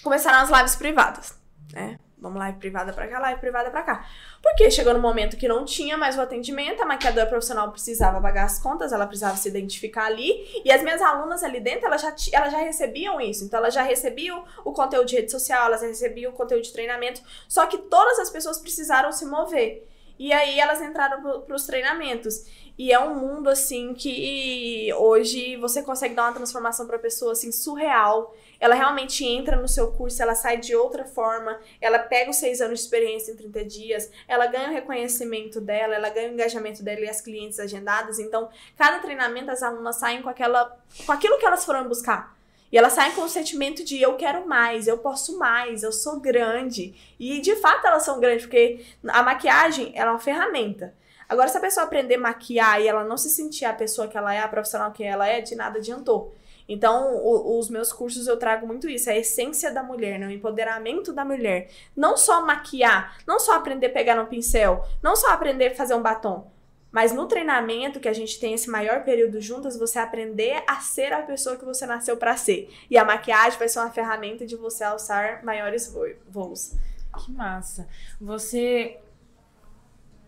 começaram as lives privadas, né? Vamos live privada pra cá, live privada pra cá. Porque chegou no momento que não tinha mais o atendimento, a maquiadora profissional precisava pagar as contas, ela precisava se identificar ali, e as minhas alunas ali dentro, elas já, elas já recebiam isso. Então, elas já recebiam o conteúdo de rede social, elas recebiam o conteúdo de treinamento, só que todas as pessoas precisaram se mover. E aí, elas entraram pro, pros treinamentos. E é um mundo, assim, que hoje você consegue dar uma transformação pra pessoa, assim, surreal. Ela realmente entra no seu curso, ela sai de outra forma, ela pega os seis anos de experiência em 30 dias, ela ganha o reconhecimento dela, ela ganha o engajamento dela e as clientes agendadas. Então, cada treinamento as alunas saem com aquela com aquilo que elas foram buscar. E elas saem com o sentimento de eu quero mais, eu posso mais, eu sou grande. E de fato elas são grandes, porque a maquiagem ela é uma ferramenta. Agora, se a pessoa aprender a maquiar e ela não se sentir a pessoa que ela é, a profissional que ela é, de nada adiantou. Então, o- os meus cursos eu trago muito isso, a essência da mulher, né? o empoderamento da mulher. Não só maquiar, não só aprender a pegar no pincel, não só aprender a fazer um batom. Mas no treinamento, que a gente tem esse maior período juntas, você aprender a ser a pessoa que você nasceu pra ser. E a maquiagem vai ser uma ferramenta de você alçar maiores vo- voos. Que massa. Você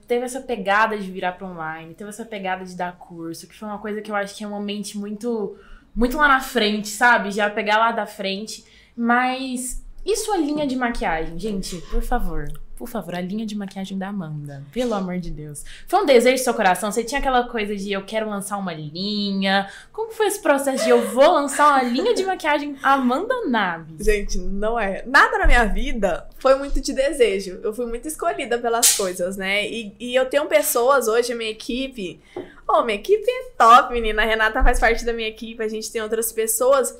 teve essa pegada de virar para online, teve essa pegada de dar curso, que foi uma coisa que eu acho que é uma mente muito muito lá na frente, sabe? Já pegar lá da frente. Mas e sua linha de maquiagem, gente? Por favor. Por favor, a linha de maquiagem da Amanda. Pelo amor de Deus. Foi um desejo do seu coração? Você tinha aquela coisa de eu quero lançar uma linha? Como foi esse processo de eu vou lançar uma linha de maquiagem Amanda Naves? Gente, não é. Nada na minha vida foi muito de desejo. Eu fui muito escolhida pelas coisas, né? E, e eu tenho pessoas hoje, minha equipe. Oh, minha equipe é top, menina. A Renata faz parte da minha equipe, a gente tem outras pessoas.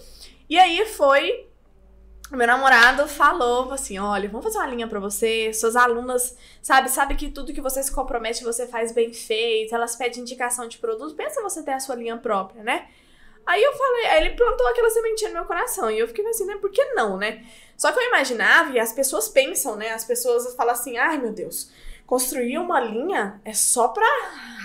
E aí foi meu namorado falou assim: olha, vamos fazer uma linha para você. Suas alunas, sabe, sabe que tudo que você se compromete você faz bem feito. Elas pedem indicação de produto. Pensa você ter a sua linha própria, né? Aí eu falei, aí ele plantou aquela sementinha no meu coração. E eu fiquei assim, né? Por que não, né? Só que eu imaginava, e as pessoas pensam, né? As pessoas falam assim, ai meu Deus, construir uma linha é só pra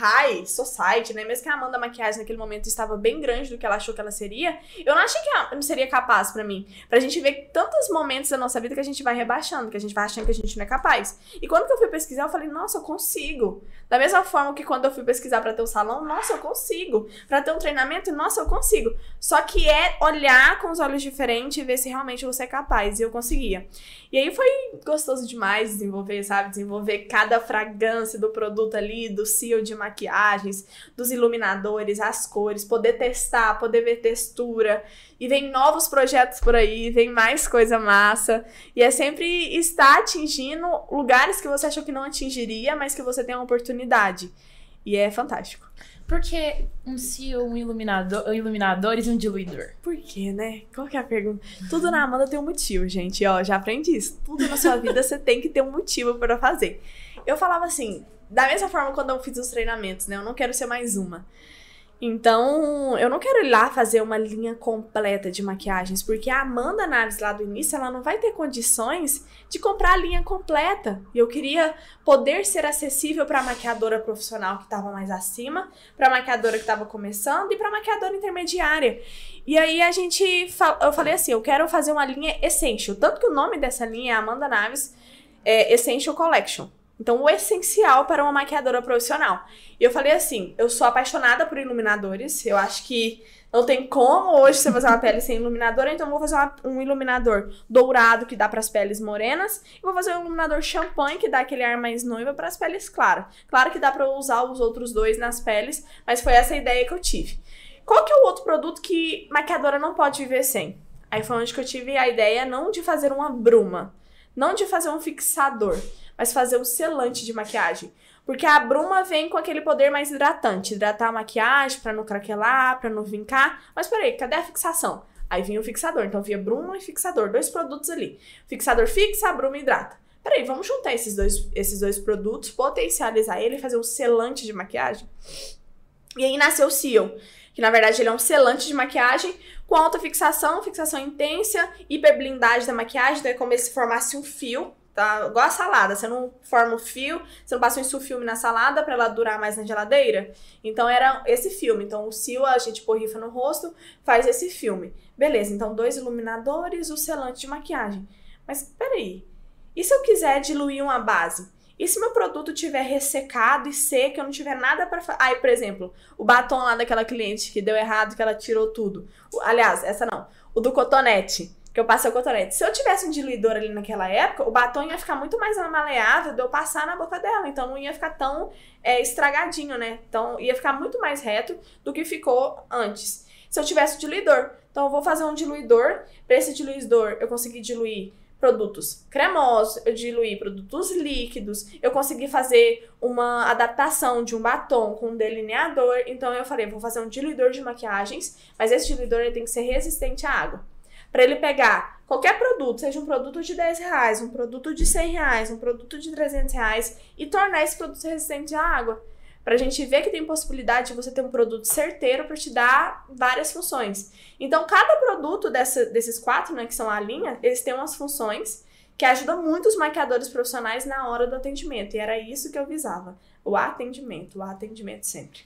high society, né? Mesmo que a Amanda Maquiagem naquele momento estava bem grande do que ela achou que ela seria, eu não achei que ela seria capaz para mim. Pra gente ver tantos momentos da nossa vida que a gente vai rebaixando, que a gente vai achando que a gente não é capaz. E quando que eu fui pesquisar, eu falei, nossa, eu consigo. Da mesma forma que quando eu fui pesquisar para ter um salão, nossa, eu consigo. Para ter um treinamento, nossa, eu consigo. Só que é olhar com os olhos diferentes e ver se realmente você é capaz. E eu conseguia. E aí foi gostoso demais desenvolver, sabe? Desenvolver cada fragrância do produto ali, do seal de maquiagens, dos iluminadores, as cores, poder testar, poder ver textura. E vem novos projetos por aí, vem mais coisa massa. E é sempre estar atingindo lugares que você achou que não atingiria, mas que você tem uma oportunidade. E é fantástico. Por que um CEO, um iluminador, um iluminadores e um diluidor? Por quê, né? Qual que é a pergunta? Tudo na Amanda tem um motivo, gente. Ó, já aprendi isso. Tudo na sua vida você tem que ter um motivo para fazer. Eu falava assim, da mesma forma quando eu fiz os treinamentos, né? Eu não quero ser mais uma. Então, eu não quero ir lá fazer uma linha completa de maquiagens, porque a Amanda Naves lá do início, ela não vai ter condições de comprar a linha completa. E eu queria poder ser acessível para a maquiadora profissional que estava mais acima, para a maquiadora que estava começando e para a maquiadora intermediária. E aí a gente, eu falei assim, eu quero fazer uma linha Essential, tanto que o nome dessa linha é Amanda Naves é Essential Collection. Então, o essencial para uma maquiadora profissional. E eu falei assim: eu sou apaixonada por iluminadores. Eu acho que não tem como hoje você fazer uma pele sem iluminador, então vou fazer uma, um iluminador dourado que dá para as peles morenas e vou fazer um iluminador champanhe que dá aquele ar mais noiva para as peles claras. Claro que dá para usar os outros dois nas peles, mas foi essa a ideia que eu tive. Qual que é o outro produto que maquiadora não pode viver sem? Aí foi onde que eu tive a ideia não de fazer uma bruma, não de fazer um fixador, mas fazer o selante de maquiagem. Porque a bruma vem com aquele poder mais hidratante, hidratar a maquiagem para não craquelar, para não vincar. Mas peraí, cadê a fixação? Aí vinha o fixador, então vinha bruma e fixador, dois produtos ali. fixador fixa, a bruma hidrata. Peraí, vamos juntar esses dois, esses dois produtos, potencializar ele e fazer um selante de maquiagem? E aí nasceu o Seal, que na verdade ele é um selante de maquiagem com alta fixação, fixação intensa, hiperblindagem da maquiagem, então é como se formasse um fio Tá igual a salada, você não forma o fio, você não passa um sulfilme na salada para ela durar mais na geladeira. Então era esse filme. Então o sil a gente borrifa no rosto, faz esse filme. Beleza, então dois iluminadores, o selante de maquiagem. Mas peraí, e se eu quiser diluir uma base? E se meu produto tiver ressecado e seco, eu não tiver nada para fazer. Aí, por exemplo, o batom lá daquela cliente que deu errado, que ela tirou tudo. Aliás, essa não. O do cotonete que eu passei o cotonete. Se eu tivesse um diluidor ali naquela época, o batom ia ficar muito mais maleável de eu passar na boca dela. Então não ia ficar tão é, estragadinho, né? Então ia ficar muito mais reto do que ficou antes. Se eu tivesse o diluidor. Então eu vou fazer um diluidor. Para esse diluidor eu consegui diluir produtos cremosos, eu diluí produtos líquidos, eu consegui fazer uma adaptação de um batom com um delineador. Então eu falei, vou fazer um diluidor de maquiagens, mas esse diluidor tem que ser resistente à água para ele pegar qualquer produto, seja um produto de 10 reais, um produto de 100 reais, um produto de 300 reais, e tornar esse produto resistente à água. Para a gente ver que tem possibilidade de você ter um produto certeiro para te dar várias funções. Então, cada produto dessa, desses quatro, né, que são a linha, eles têm umas funções que ajudam muito os maquiadores profissionais na hora do atendimento. E era isso que eu visava: o atendimento, o atendimento sempre.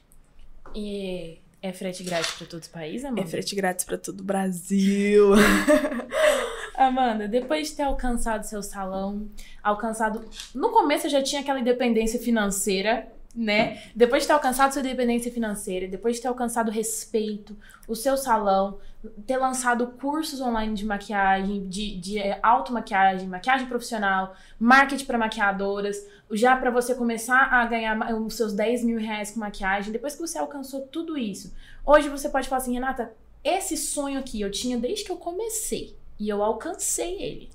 E é frete grátis para todo o país, Amanda? É frete grátis para todo o Brasil. Amanda, depois de ter alcançado seu salão, alcançado. No começo eu já tinha aquela independência financeira, né? Depois de ter alcançado sua independência financeira, depois de ter alcançado respeito, o seu salão, ter lançado cursos online de maquiagem, de, de é, automaquiagem, maquiagem profissional, marketing para maquiadoras, já para você começar a ganhar os seus 10 mil reais com maquiagem, depois que você alcançou tudo isso, hoje você pode falar assim, Renata, esse sonho aqui eu tinha desde que eu comecei e eu alcancei ele.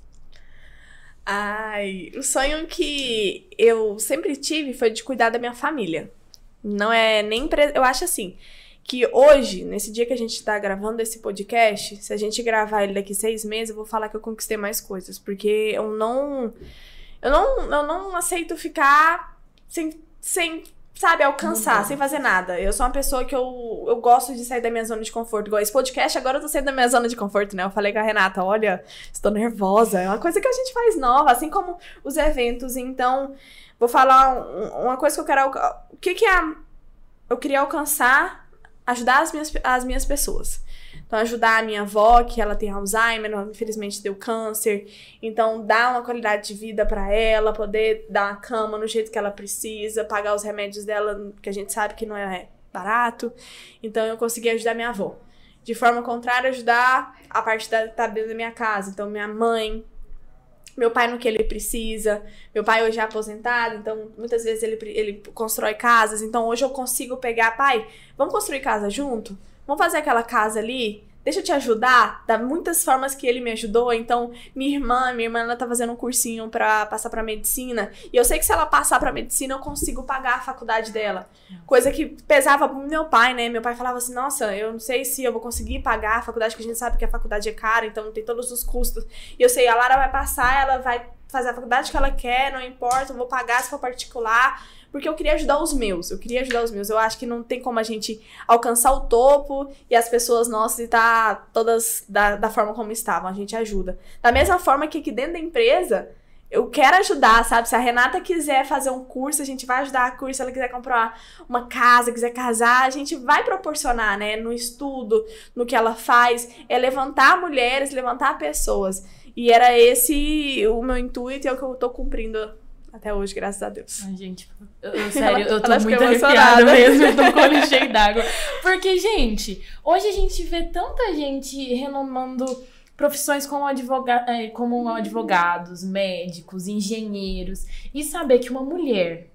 Ai, o sonho que eu sempre tive foi de cuidar da minha família. Não é nem. Pre... Eu acho assim que hoje, nesse dia que a gente tá gravando esse podcast, se a gente gravar ele daqui seis meses, eu vou falar que eu conquistei mais coisas. Porque eu não. Eu não, eu não aceito ficar sem, sem sabe, alcançar, sem fazer nada. Eu sou uma pessoa que eu, eu gosto de sair da minha zona de conforto. Igual esse podcast, agora eu tô saindo da minha zona de conforto, né? Eu falei com a Renata, olha, estou nervosa. É uma coisa que a gente faz nova, assim como os eventos. Então, vou falar um, uma coisa que eu quero. O que, que é. Eu queria alcançar, ajudar as minhas, as minhas pessoas. Então, ajudar a minha avó, que ela tem Alzheimer, infelizmente deu câncer. Então, dar uma qualidade de vida para ela, poder dar uma cama no jeito que ela precisa, pagar os remédios dela, que a gente sabe que não é barato. Então, eu consegui ajudar minha avó. De forma contrária, ajudar a parte da, tá dentro da minha casa. Então, minha mãe, meu pai no que ele precisa. Meu pai hoje é aposentado, então muitas vezes ele, ele constrói casas. Então hoje eu consigo pegar, pai, vamos construir casa junto? Vamos fazer aquela casa ali? Deixa eu te ajudar. Dá muitas formas que ele me ajudou. Então, minha irmã, minha irmã, ela tá fazendo um cursinho para passar para medicina. E eu sei que se ela passar para medicina, eu consigo pagar a faculdade dela. Coisa que pesava pro meu pai, né? Meu pai falava assim: "Nossa, eu não sei se eu vou conseguir pagar a faculdade, que a gente sabe que a faculdade é cara, então tem todos os custos". E eu sei, a Lara vai passar, ela vai fazer a faculdade que ela quer, não importa, eu vou pagar se for particular porque eu queria ajudar os meus. Eu queria ajudar os meus. Eu acho que não tem como a gente alcançar o topo e as pessoas nossas estar tá todas da, da forma como estavam. A gente ajuda. Da mesma forma que aqui dentro da empresa, eu quero ajudar, sabe? Se a Renata quiser fazer um curso, a gente vai ajudar a curso. Se ela quiser comprar uma casa, quiser casar, a gente vai proporcionar, né? No estudo, no que ela faz. É levantar mulheres, levantar pessoas. E era esse o meu intuito e é o que eu tô cumprindo até hoje, graças a Deus. Ai, gente, eu, eu, sério, eu tô muito arrepiada mesmo, eu tô com o olho cheio d'água. Porque, gente, hoje a gente vê tanta gente renomando profissões como, advoga é, como advogados, médicos, engenheiros. E saber que uma mulher.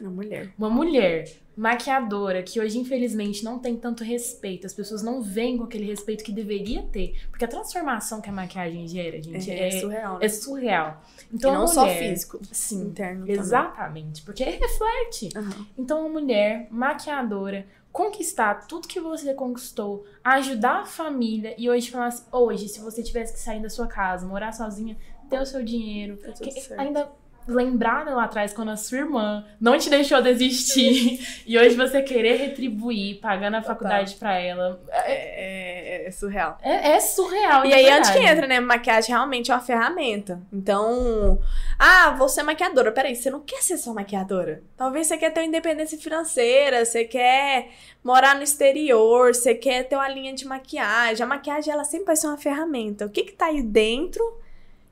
Uma mulher. Uma mulher maquiadora, que hoje infelizmente não tem tanto respeito, as pessoas não veem com aquele respeito que deveria ter, porque a transformação que a maquiagem gera, gente, é, é surreal. Né? É surreal. Então, e não mulher, só físico, sim, interno. Exatamente, também. porque reflete. Uhum. Então, uma mulher maquiadora conquistar tudo que você conquistou, ajudar a família e hoje falar assim, hoje, se você tivesse que sair da sua casa, morar sozinha, ter o seu dinheiro, ainda lembrar lá atrás quando a sua irmã não te deixou desistir e hoje você querer retribuir pagando a faculdade para ela. É, é, é, surreal. É, é surreal. E aí, verdade. onde que entra, né? Maquiagem realmente é uma ferramenta. Então, ah, você é maquiadora. Peraí, você não quer ser só maquiadora. Talvez você quer ter uma independência financeira, você quer morar no exterior, você quer ter uma linha de maquiagem. A maquiagem, ela sempre vai ser uma ferramenta. O que que tá aí dentro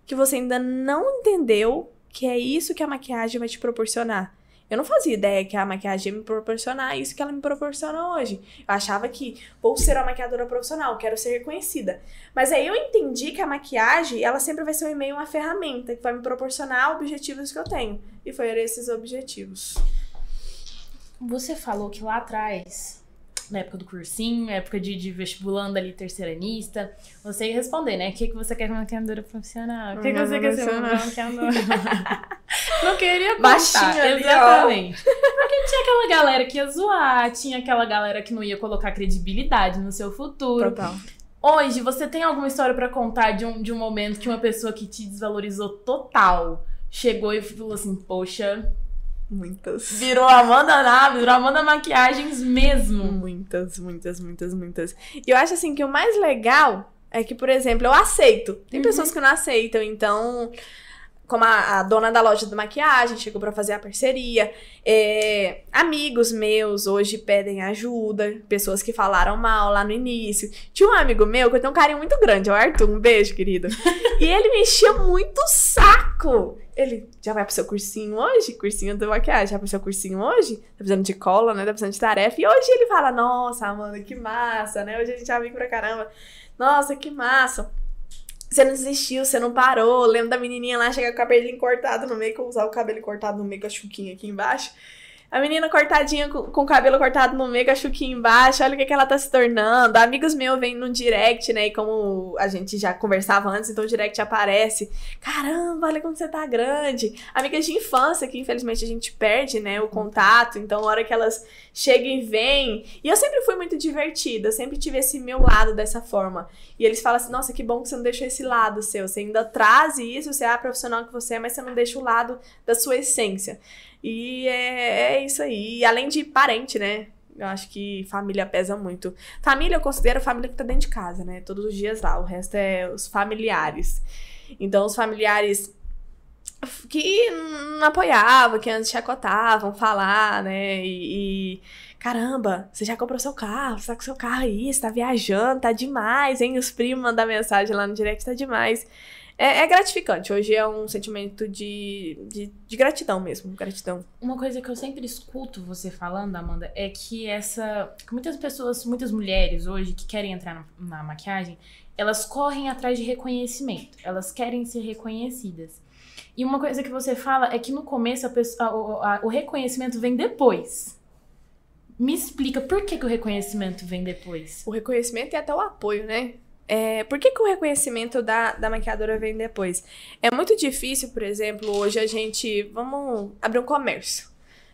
que você ainda não entendeu que é isso que a maquiagem vai te proporcionar. Eu não fazia ideia que a maquiagem ia me proporcionar isso que ela me proporciona hoje. Eu achava que vou ser uma maquiadora profissional, quero ser reconhecida. Mas aí eu entendi que a maquiagem, ela sempre vai ser um e-mail, uma ferramenta que vai me proporcionar objetivos que eu tenho. E foram esses objetivos. Você falou que lá atrás na época do cursinho, época de, de vestibulando ali, terceiranista, você ia responder, né? O que, que você quer uma maquiadora profissional? O que, que você quer ser uma maquiadora? Não queria contar. Baixinho ali, Exatamente. Porque tinha aquela galera que ia zoar, tinha aquela galera que não ia colocar credibilidade no seu futuro. Total. Hoje, você tem alguma história para contar de um, de um momento que uma pessoa que te desvalorizou total chegou e falou assim, poxa, Muitas. Virou Amanda Nave, virou Amanda Maquiagens mesmo. Muitas, muitas, muitas, muitas. E eu acho assim que o mais legal é que, por exemplo, eu aceito. Tem uhum. pessoas que não aceitam, então como a, a, dona da loja de maquiagem chegou para fazer a parceria. É, amigos meus hoje pedem ajuda, pessoas que falaram mal lá no início. Tinha um amigo meu que eu tenho um carinho muito grande, é o Arthur, um beijo, querido. e ele me enchia muito saco. Ele já vai pro seu cursinho hoje? Cursinho de maquiagem, já vai pro seu cursinho hoje? Tá precisando de cola, né? Tá precisando de tarefa. E hoje ele fala: Nossa, Amanda, que massa, né? Hoje a gente já vem pra caramba. Nossa, que massa. Você não desistiu, você não parou. Lembro da menininha lá chegar com o cabelo cortado no meio, que eu usava o cabelo cortado no meio com a chuquinha aqui embaixo. A menina cortadinha, com, com o cabelo cortado no meio, a chuquinha embaixo, olha o que, que ela tá se tornando. Amigos meus vêm no direct, né? E como a gente já conversava antes, então o direct aparece. Caramba, olha como você tá grande. Amigas de infância, que infelizmente a gente perde, né? O contato. Então, a hora que elas chegam e vêm. E eu sempre fui muito divertida, eu sempre tive esse meu lado dessa forma. E eles falam assim: nossa, que bom que você não deixou esse lado seu. Você ainda traz isso, você é a profissional que você é, mas você não deixa o lado da sua essência. E é, é isso aí. E além de parente, né? Eu acho que família pesa muito. Família eu considero a família que tá dentro de casa, né? Todos os dias lá. O resto é os familiares. Então, os familiares que não apoiavam, que antes chacotavam, falar, né? E, e, caramba, você já comprou seu carro, você tá com seu carro aí, você tá viajando, tá demais, hein? Os primos mandam mensagem lá no direct, tá demais é, é, gratificante. Hoje é um sentimento de, de, de, gratidão mesmo, gratidão. Uma coisa que eu sempre escuto você falando, Amanda, é que essa. Que muitas pessoas, muitas mulheres hoje que querem entrar na, na maquiagem, elas correm atrás de reconhecimento. Elas querem ser reconhecidas. E uma coisa que você fala é que no começo a pessoa, a, a, o reconhecimento vem depois. Me explica por que, que o reconhecimento vem depois. O reconhecimento e até o apoio, né? É, por que, que o reconhecimento da, da maquiadora vem depois? É muito difícil, por exemplo, hoje a gente. Vamos abrir um comércio.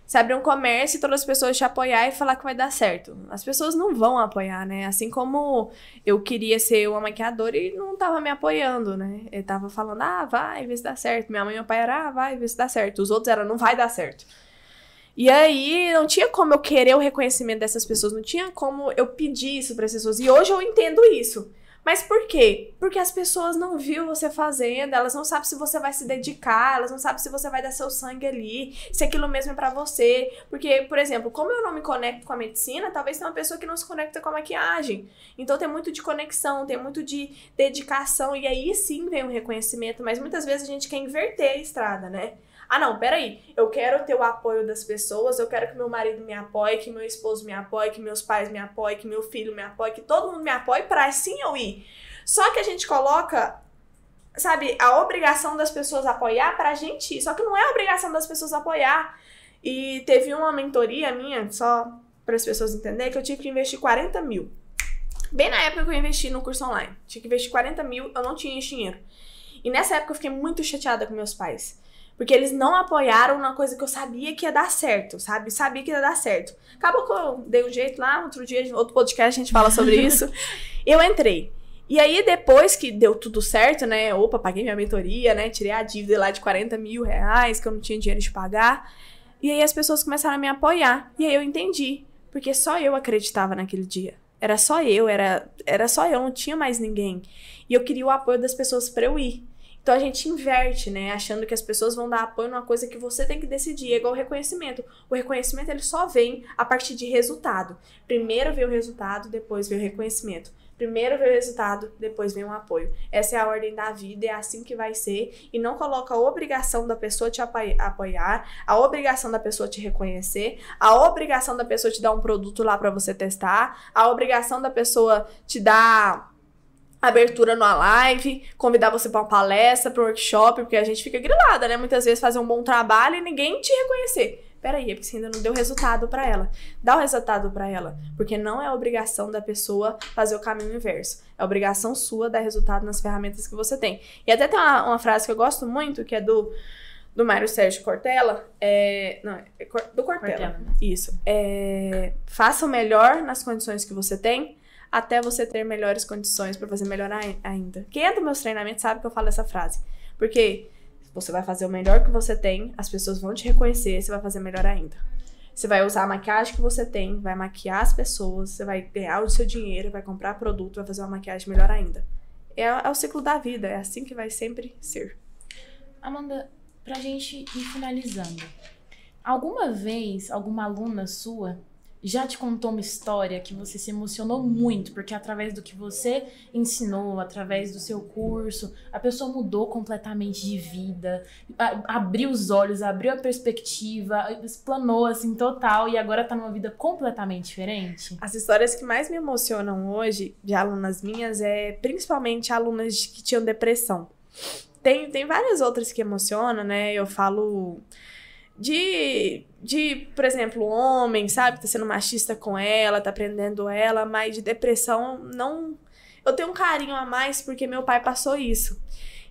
Você abrir um comércio e todas as pessoas te apoiar e falar que vai dar certo. As pessoas não vão apoiar, né? Assim como eu queria ser uma maquiadora e não tava me apoiando, né? Ele tava falando, ah, vai, vê se dá certo. Minha mãe e meu pai eram, ah, vai, vê se dá certo. Os outros eram, não vai dar certo. E aí, não tinha como eu querer o reconhecimento dessas pessoas, não tinha como eu pedir isso para essas pessoas. E hoje eu entendo isso. Mas por quê? Porque as pessoas não viu você fazendo, elas não sabem se você vai se dedicar, elas não sabem se você vai dar seu sangue ali, se aquilo mesmo é para você. Porque, por exemplo, como eu não me conecto com a medicina, talvez tenha uma pessoa que não se conecta com a maquiagem. Então tem muito de conexão, tem muito de dedicação, e aí sim vem o um reconhecimento, mas muitas vezes a gente quer inverter a estrada, né? Ah, não, peraí. Eu quero ter o apoio das pessoas, eu quero que meu marido me apoie, que meu esposo me apoie, que meus pais me apoiem, que meu filho me apoie, que todo mundo me apoie para assim eu ir. Só que a gente coloca, sabe, a obrigação das pessoas apoiar pra gente ir. Só que não é a obrigação das pessoas apoiar. E teve uma mentoria minha, só para as pessoas entenderem, que eu tive que investir 40 mil. Bem na época que eu investi no curso online. Tinha que investir 40 mil, eu não tinha dinheiro. E nessa época eu fiquei muito chateada com meus pais. Porque eles não apoiaram na coisa que eu sabia que ia dar certo, sabe? Sabia que ia dar certo. Acabou que eu dei um jeito lá, outro dia, outro podcast a gente fala sobre isso. eu entrei. E aí, depois que deu tudo certo, né? Opa, paguei minha mentoria, né? Tirei a dívida lá de 40 mil reais, que eu não tinha dinheiro de pagar. E aí as pessoas começaram a me apoiar. E aí eu entendi. Porque só eu acreditava naquele dia. Era só eu, era, era só eu, não tinha mais ninguém. E eu queria o apoio das pessoas para eu ir. Então a gente inverte, né? Achando que as pessoas vão dar apoio numa coisa que você tem que decidir. É igual o reconhecimento. O reconhecimento ele só vem a partir de resultado. Primeiro vem o resultado, depois vem o reconhecimento. Primeiro vem o resultado, depois vem o apoio. Essa é a ordem da vida, é assim que vai ser. E não coloca a obrigação da pessoa te apoiar, a obrigação da pessoa te reconhecer, a obrigação da pessoa te dar um produto lá para você testar, a obrigação da pessoa te dar abertura numa live, convidar você para uma palestra, para um workshop, porque a gente fica grilada, né? Muitas vezes fazer um bom trabalho e ninguém te reconhecer. Peraí, é porque você ainda não deu resultado para ela. Dá o resultado para ela, porque não é obrigação da pessoa fazer o caminho inverso. É obrigação sua dar resultado nas ferramentas que você tem. E até tem uma, uma frase que eu gosto muito, que é do do Mário Sérgio Cortella, é, não, é do Cortella, Cortella. isso. É, faça o melhor nas condições que você tem, até você ter melhores condições para fazer melhor ainda. Quem é dos meus treinamentos sabe que eu falo essa frase. Porque você vai fazer o melhor que você tem, as pessoas vão te reconhecer, você vai fazer melhor ainda. Você vai usar a maquiagem que você tem, vai maquiar as pessoas, você vai ganhar o seu dinheiro, vai comprar produto, vai fazer uma maquiagem melhor ainda. É, é o ciclo da vida, é assim que vai sempre ser. Amanda, pra gente ir finalizando, alguma vez alguma aluna sua já te contou uma história que você se emocionou muito, porque através do que você ensinou, através do seu curso, a pessoa mudou completamente de vida, abriu os olhos, abriu a perspectiva, explanou assim total e agora tá numa vida completamente diferente? As histórias que mais me emocionam hoje de alunas minhas é principalmente alunas que tinham depressão. Tem, tem várias outras que emocionam, né? Eu falo de, de, por exemplo, homem, sabe, tá sendo machista com ela, tá prendendo ela, mas de depressão não. Eu tenho um carinho a mais porque meu pai passou isso.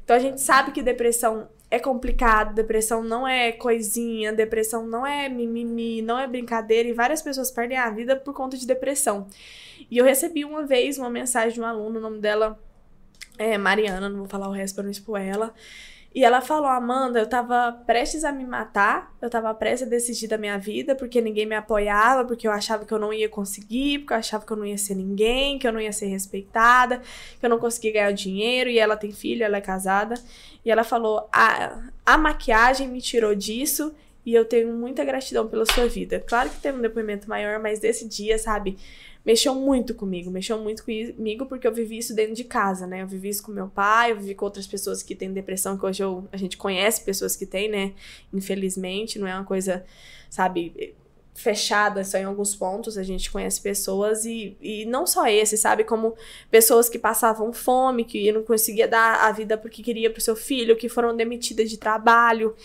Então a gente sabe que depressão é complicado, depressão não é coisinha, depressão não é mimimi, não é brincadeira, e várias pessoas perdem a vida por conta de depressão. E eu recebi uma vez uma mensagem de um aluno, o nome dela é Mariana, não vou falar o resto pra não expor ela. E ela falou: Amanda, eu tava prestes a me matar, eu tava prestes a decidir da minha vida, porque ninguém me apoiava, porque eu achava que eu não ia conseguir, porque eu achava que eu não ia ser ninguém, que eu não ia ser respeitada, que eu não conseguia ganhar dinheiro. E ela tem filho, ela é casada. E ela falou: a, a maquiagem me tirou disso e eu tenho muita gratidão pela sua vida. Claro que teve um depoimento maior, mas desse dia, sabe? Mexeu muito comigo, mexeu muito comigo porque eu vivi isso dentro de casa, né? Eu vivi isso com meu pai, eu vivi com outras pessoas que têm depressão, que hoje eu, a gente conhece pessoas que têm, né? Infelizmente, não é uma coisa, sabe, fechada só em alguns pontos, a gente conhece pessoas e, e não só esse, sabe? Como pessoas que passavam fome, que não conseguia dar a vida porque queria pro seu filho, que foram demitidas de trabalho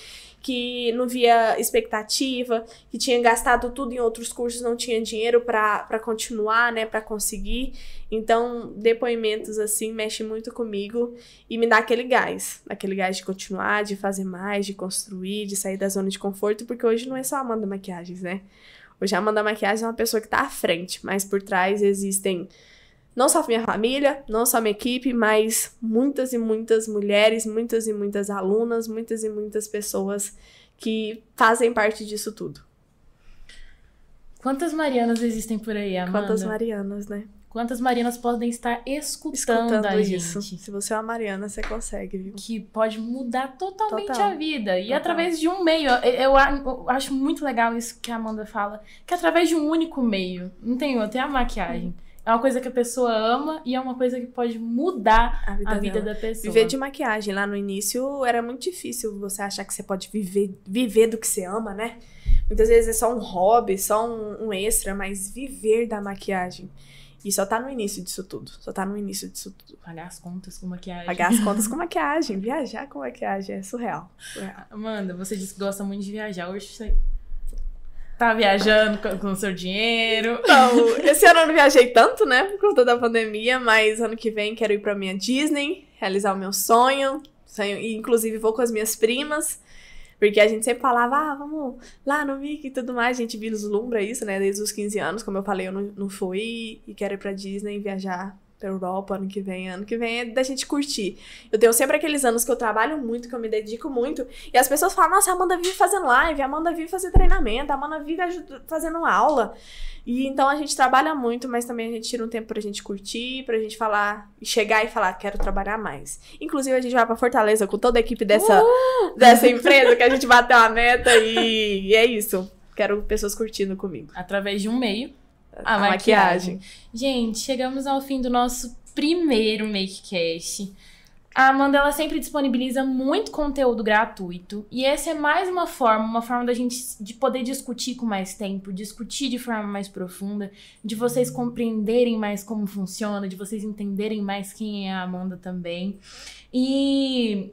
que não via expectativa, que tinha gastado tudo em outros cursos, não tinha dinheiro para continuar, né, para conseguir. Então, depoimentos assim mexe muito comigo e me dá aquele gás, aquele gás de continuar, de fazer mais, de construir, de sair da zona de conforto, porque hoje não é só a Amanda Maquiagens, né? Hoje a Amanda Maquiagens é uma pessoa que tá à frente, mas por trás existem não só minha família, não só minha equipe, mas muitas e muitas mulheres, muitas e muitas alunas, muitas e muitas pessoas que fazem parte disso tudo. Quantas Marianas existem por aí, Amanda? Quantas Marianas, né? Quantas Marianas podem estar escutando, escutando a isso. Se você é uma Mariana, você consegue, viu? Que pode mudar totalmente Total. a vida. E Total. através de um meio. Eu, eu, eu, acho muito legal isso que a Amanda fala. Que através de um único meio. Não tem outro, é a maquiagem. Hum é uma coisa que a pessoa ama e é uma coisa que pode mudar a vida, a vida da pessoa. Viver de maquiagem lá no início era muito difícil você achar que você pode viver, viver do que você ama, né? Muitas vezes é só um hobby, só um, um extra, mas viver da maquiagem. E só tá no início disso tudo. Só tá no início disso tudo. Pagar as contas com maquiagem. Pagar as contas com maquiagem. Viajar com maquiagem. É surreal. surreal. Amanda, você disse que gosta muito de viajar. Hoje você Tá viajando com o seu dinheiro? Não, esse ano eu não viajei tanto, né? Por conta da pandemia, mas ano que vem quero ir pra minha Disney, realizar o meu sonho. sonho e inclusive vou com as minhas primas. Porque a gente sempre falava, ah, vamos lá no Mickey e tudo mais. A gente vislumbra isso, né? Desde os 15 anos, como eu falei, eu não, não fui e quero ir pra Disney viajar pra Europa ano que vem. Ano que vem é da gente curtir. Eu tenho sempre aqueles anos que eu trabalho muito, que eu me dedico muito. E as pessoas falam, nossa, a Amanda vive fazendo live, a Amanda vive fazendo treinamento, a Amanda vive fazendo aula. E então a gente trabalha muito, mas também a gente tira um tempo pra gente curtir, pra gente falar, chegar e falar, quero trabalhar mais. Inclusive, a gente vai pra Fortaleza com toda a equipe dessa, uh! dessa empresa, que a gente bateu a meta e, e é isso. Quero pessoas curtindo comigo. Através de um meio a, a maquiagem. maquiagem. Gente, chegamos ao fim do nosso primeiro MakeCast. A Amanda ela sempre disponibiliza muito conteúdo gratuito e essa é mais uma forma, uma forma da gente de poder discutir com mais tempo, discutir de forma mais profunda, de vocês compreenderem mais como funciona, de vocês entenderem mais quem é a Amanda também. E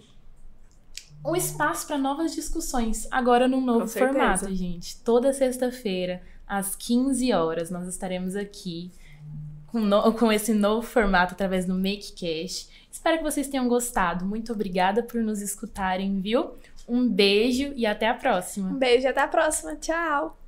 um espaço para novas discussões, agora num novo formato, gente. Toda sexta-feira às 15 horas, nós estaremos aqui com, no, com esse novo formato através do MakeCast. Espero que vocês tenham gostado. Muito obrigada por nos escutarem, viu? Um beijo e até a próxima. Um beijo e até a próxima. Tchau!